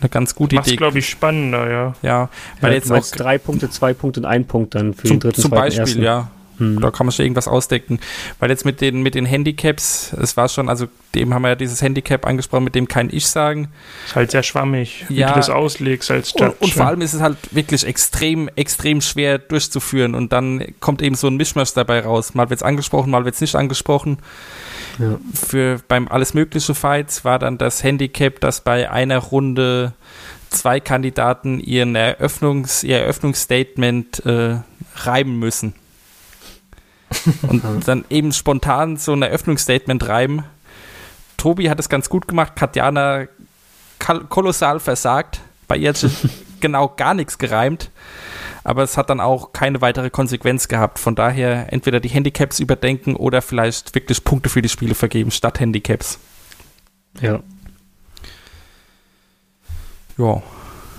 Speaker 5: eine ganz gute
Speaker 6: Macht's,
Speaker 5: Idee.
Speaker 6: glaube ich, spannender, ja.
Speaker 5: Ja, weil
Speaker 7: Ja,
Speaker 5: jetzt
Speaker 7: du
Speaker 5: auch
Speaker 7: drei Punkte, zwei Punkte und ein Punkt dann für
Speaker 5: zum,
Speaker 7: den dritten,
Speaker 5: zum
Speaker 7: zweiten,
Speaker 5: Beispiel,
Speaker 7: ersten.
Speaker 5: ja.
Speaker 7: Mhm.
Speaker 5: Da kann man schon irgendwas ausdecken. Weil jetzt mit den, mit den Handicaps, es war schon, also dem haben wir ja dieses Handicap angesprochen, mit dem kann ich sagen.
Speaker 6: Ist halt sehr schwammig, wie
Speaker 5: Ja.
Speaker 6: du das auslegst als Judge.
Speaker 5: Und, und vor allem ist es halt wirklich extrem, extrem schwer durchzuführen. Und dann kommt eben so ein Mischmasch dabei raus. Mal wird es angesprochen, mal wird es nicht angesprochen.
Speaker 7: Ja.
Speaker 5: Für beim alles mögliche Fights war dann das Handicap, dass bei einer Runde zwei Kandidaten ihren Eröffnungs, ihr Eröffnungsstatement äh, reiben müssen. Und dann eben spontan so ein Eröffnungsstatement reiben. Tobi hat es ganz gut gemacht, Katjana kolossal versagt. Bei ihr hat sich genau gar nichts gereimt. Aber es hat dann auch keine weitere Konsequenz gehabt. Von daher entweder die Handicaps überdenken oder vielleicht wirklich Punkte für die Spiele vergeben statt Handicaps.
Speaker 7: Ja.
Speaker 5: Ja.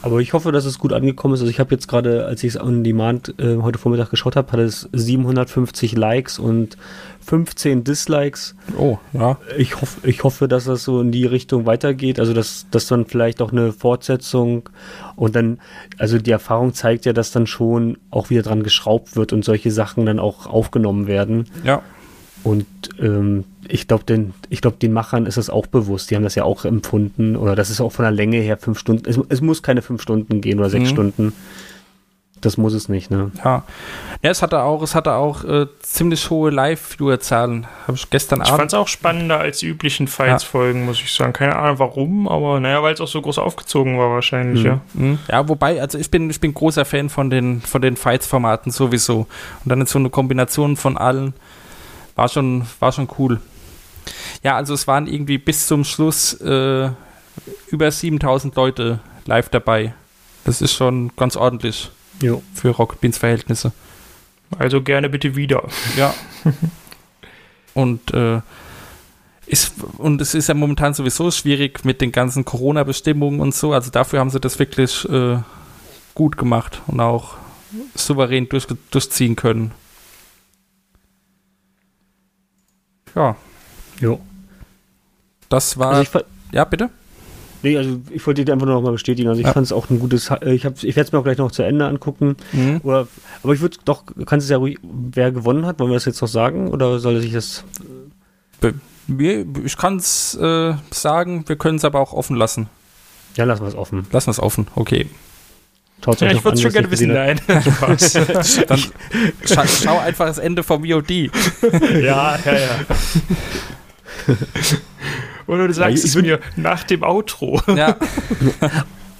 Speaker 7: Aber ich hoffe, dass es gut angekommen ist. Also ich habe jetzt gerade, als ich es on Demand äh, heute Vormittag geschaut habe, hat es 750 Likes und 15 Dislikes.
Speaker 5: Oh, ja.
Speaker 7: Ich, hoff, ich hoffe, dass das so in die Richtung weitergeht. Also dass, dass dann vielleicht auch eine Fortsetzung und dann, also die Erfahrung zeigt ja, dass dann schon auch wieder dran geschraubt wird und solche Sachen dann auch aufgenommen werden.
Speaker 5: Ja.
Speaker 7: Und ähm, ich glaube, den, ich glaub, den Machern ist das auch bewusst. Die haben das ja auch empfunden. Oder das ist auch von der Länge her fünf Stunden. Es, es muss keine fünf Stunden gehen oder sechs
Speaker 5: Mhm.
Speaker 7: Stunden. Das muss es nicht, ne?
Speaker 5: Ja. Ja, es hatte auch, es hatte auch äh, ziemlich hohe Live-Viewer-Zahlen. Habe ich gestern
Speaker 6: Ich fand
Speaker 5: Abend.
Speaker 6: es auch spannender als die üblichen Fights-Folgen, muss ich sagen. Keine Ahnung warum, aber naja, weil es auch so groß aufgezogen war wahrscheinlich,
Speaker 7: Mhm.
Speaker 6: ja.
Speaker 5: Mhm. Ja, wobei, also ich bin, ich bin großer Fan von den, von den Fights-Formaten sowieso. Und dann jetzt so eine Kombination von allen war schon, war schon cool. Ja, also es waren irgendwie bis zum Schluss äh, über 7000 Leute live dabei. Das ist schon ganz ordentlich
Speaker 7: Jo.
Speaker 5: für Rocket Beans Verhältnisse.
Speaker 6: Also gerne bitte wieder.
Speaker 5: Ja. und, äh, ist, und es ist ja momentan sowieso schwierig mit den ganzen Corona-Bestimmungen und so. Also dafür haben sie das wirklich äh, gut gemacht und auch souverän durch, durchziehen können. Ja,
Speaker 7: Jo.
Speaker 5: das war.
Speaker 7: Also
Speaker 5: ja, bitte?
Speaker 7: nee, also ich wollte dir einfach nur noch mal bestätigen. Also ich
Speaker 5: Ja.
Speaker 7: fand es auch ein gutes. äh, Ich, hab- ich werde es mir auch gleich noch zu Ende angucken.
Speaker 5: Mhm.
Speaker 7: Oder, aber ich würde doch, kannst du ja ruhig, wer gewonnen hat, wollen wir das jetzt noch sagen? Oder soll sich das.
Speaker 5: Wir, ich kann es äh, sagen, wir können es aber auch offen lassen.
Speaker 7: Ja, lassen wir es offen.
Speaker 5: Lassen wir es offen, okay.
Speaker 7: Schaut's
Speaker 6: Ja,
Speaker 7: euch
Speaker 6: ich würde
Speaker 7: an,
Speaker 6: schon gerne wissen. Nein.
Speaker 5: Dann scha schau einfach das Ende vom VOD.
Speaker 6: ja, ja, ja. Oder du sagst
Speaker 7: ich
Speaker 6: es mir nach dem Outro.
Speaker 5: Ja,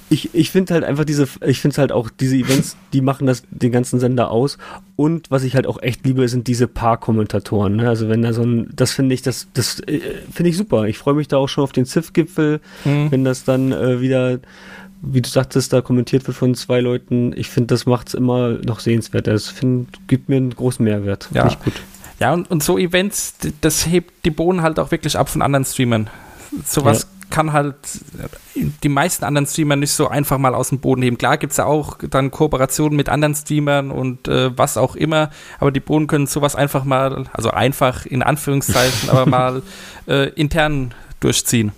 Speaker 7: Ich, ich finde halt einfach diese, ich finde halt auch diese Events, die machen das den ganzen Sender aus. Und was ich halt auch echt liebe, sind diese Paar-Kommentatoren. Ne? Also wenn da so ein, das finde ich, das, das äh, finde ich super. Ich freue mich da auch schon auf den ZIF-Gipfel,
Speaker 5: Mhm.
Speaker 7: wenn das dann äh, wieder, wie du sagtest, da kommentiert wird von zwei Leuten. Ich finde, das macht es immer noch sehenswerter. Das find, gibt mir einen großen Mehrwert.
Speaker 5: Ja.
Speaker 7: Gut.
Speaker 5: Ja, und, und so Events, das hebt die Bohnen halt auch wirklich ab von anderen Streamern. Sowas kann halt die meisten anderen Streamer nicht so einfach mal aus dem Boden heben. Klar gibt es ja auch dann Kooperationen mit anderen Streamern und äh, was auch immer, aber die Bohnen können sowas einfach mal, also einfach in Anführungszeichen, aber mal äh, intern durchziehen.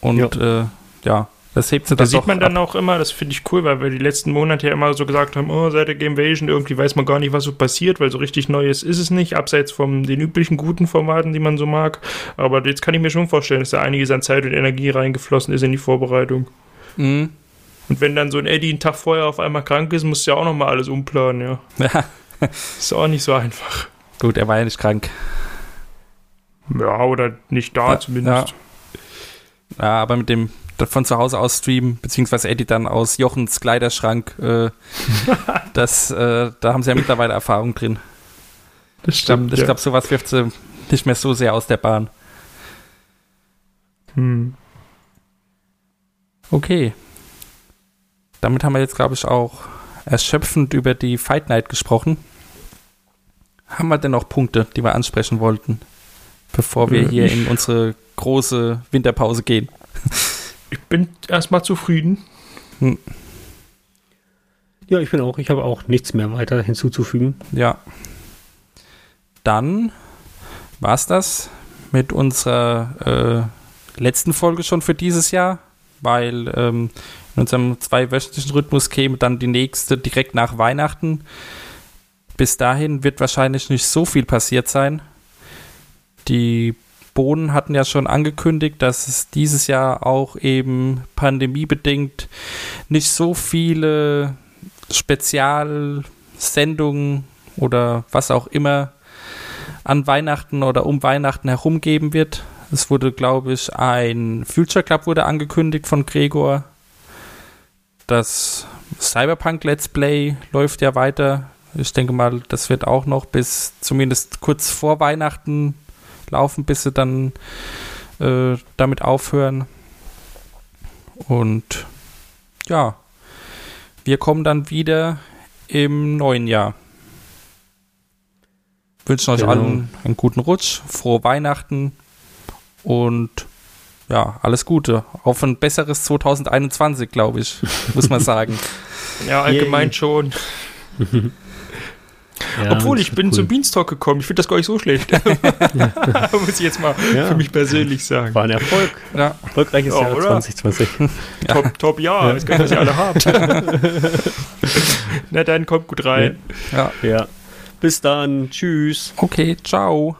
Speaker 5: Und äh, ja, das hebt sie
Speaker 6: Da
Speaker 5: dann
Speaker 6: sieht man dann
Speaker 5: ab.
Speaker 6: auch immer, das finde ich cool, weil wir die letzten Monate ja immer so gesagt haben, oh, seit der Gamevasion irgendwie weiß man gar nicht, was so passiert, weil so richtig Neues ist es nicht, abseits von den üblichen guten Formaten, die man so mag. Aber jetzt kann ich mir schon vorstellen, dass da einiges an Zeit und Energie reingeflossen ist in die Vorbereitung.
Speaker 5: Mhm.
Speaker 6: Und wenn dann so ein Eddie einen Tag vorher auf einmal krank ist, musst du ja auch nochmal alles umplanen, ja.
Speaker 5: Ja,
Speaker 6: Ist auch nicht so einfach.
Speaker 5: gut, er war ja nicht krank.
Speaker 6: Ja, oder nicht da
Speaker 5: Ja,
Speaker 6: zumindest.
Speaker 5: Ja, aber mit dem von zu Hause aus streamen, beziehungsweise Eddie dann aus Jochens Kleiderschrank, äh, das, äh, da haben sie ja mittlerweile Erfahrung drin.
Speaker 6: Das
Speaker 5: Ich glaube,
Speaker 6: stimmt.
Speaker 5: ich glaub, sowas wirft sie nicht mehr so sehr aus der Bahn.
Speaker 6: hm.
Speaker 5: Okay. Damit haben wir jetzt, glaube ich, auch erschöpfend über die Fight Night gesprochen. Haben wir denn noch Punkte, die wir ansprechen wollten, bevor wir
Speaker 6: Äh,
Speaker 5: hier in unsere große Winterpause gehen?
Speaker 6: Ich bin erstmal zufrieden.
Speaker 7: Ja, ich bin auch, ich habe auch nichts mehr weiter hinzuzufügen.
Speaker 5: Ja. Dann war es das mit unserer äh, letzten Folge schon für dieses Jahr, weil ähm, in unserem zweiwöchentlichen Rhythmus käme dann die nächste direkt nach Weihnachten. Bis dahin wird wahrscheinlich nicht so viel passiert sein. Die Bohnen hatten ja schon angekündigt, dass es dieses Jahr auch eben pandemiebedingt nicht so viele Spezialsendungen oder was auch immer an Weihnachten oder um Weihnachten herum geben wird. Es wurde, glaube ich, ein Future Club wurde angekündigt von Gregor. Das Cyberpunk Let's Play läuft ja weiter. Ich denke mal, das wird auch noch bis zumindest kurz vor Weihnachten laufen, bis sie dann äh, damit aufhören. Und ja, wir kommen dann wieder im neuen Jahr. Wünschen euch
Speaker 7: Genau.
Speaker 5: allen einen guten Rutsch, frohe Weihnachten und ja, alles Gute. Auf ein besseres 2021, glaube ich, muss man sagen.
Speaker 6: Ja, allgemein schon.
Speaker 7: Ja,
Speaker 6: Obwohl,
Speaker 7: das
Speaker 6: ich bin
Speaker 7: cool.
Speaker 6: zum Beanstalk gekommen. Ich finde das gar nicht so schlecht. Muss ich jetzt mal
Speaker 7: Ja.
Speaker 6: für mich persönlich sagen.
Speaker 7: War ein Erfolg.
Speaker 5: Ja,
Speaker 7: Erfolgreiches
Speaker 6: Ja,
Speaker 7: Jahr
Speaker 6: oder?
Speaker 7: 2020.
Speaker 6: Top, top, ja. Jetzt könnt ihr, was ihr alle habt. Na dann, kommt gut rein.
Speaker 5: ja.
Speaker 7: Ja. Bis dann. Tschüss.
Speaker 5: Okay, ciao.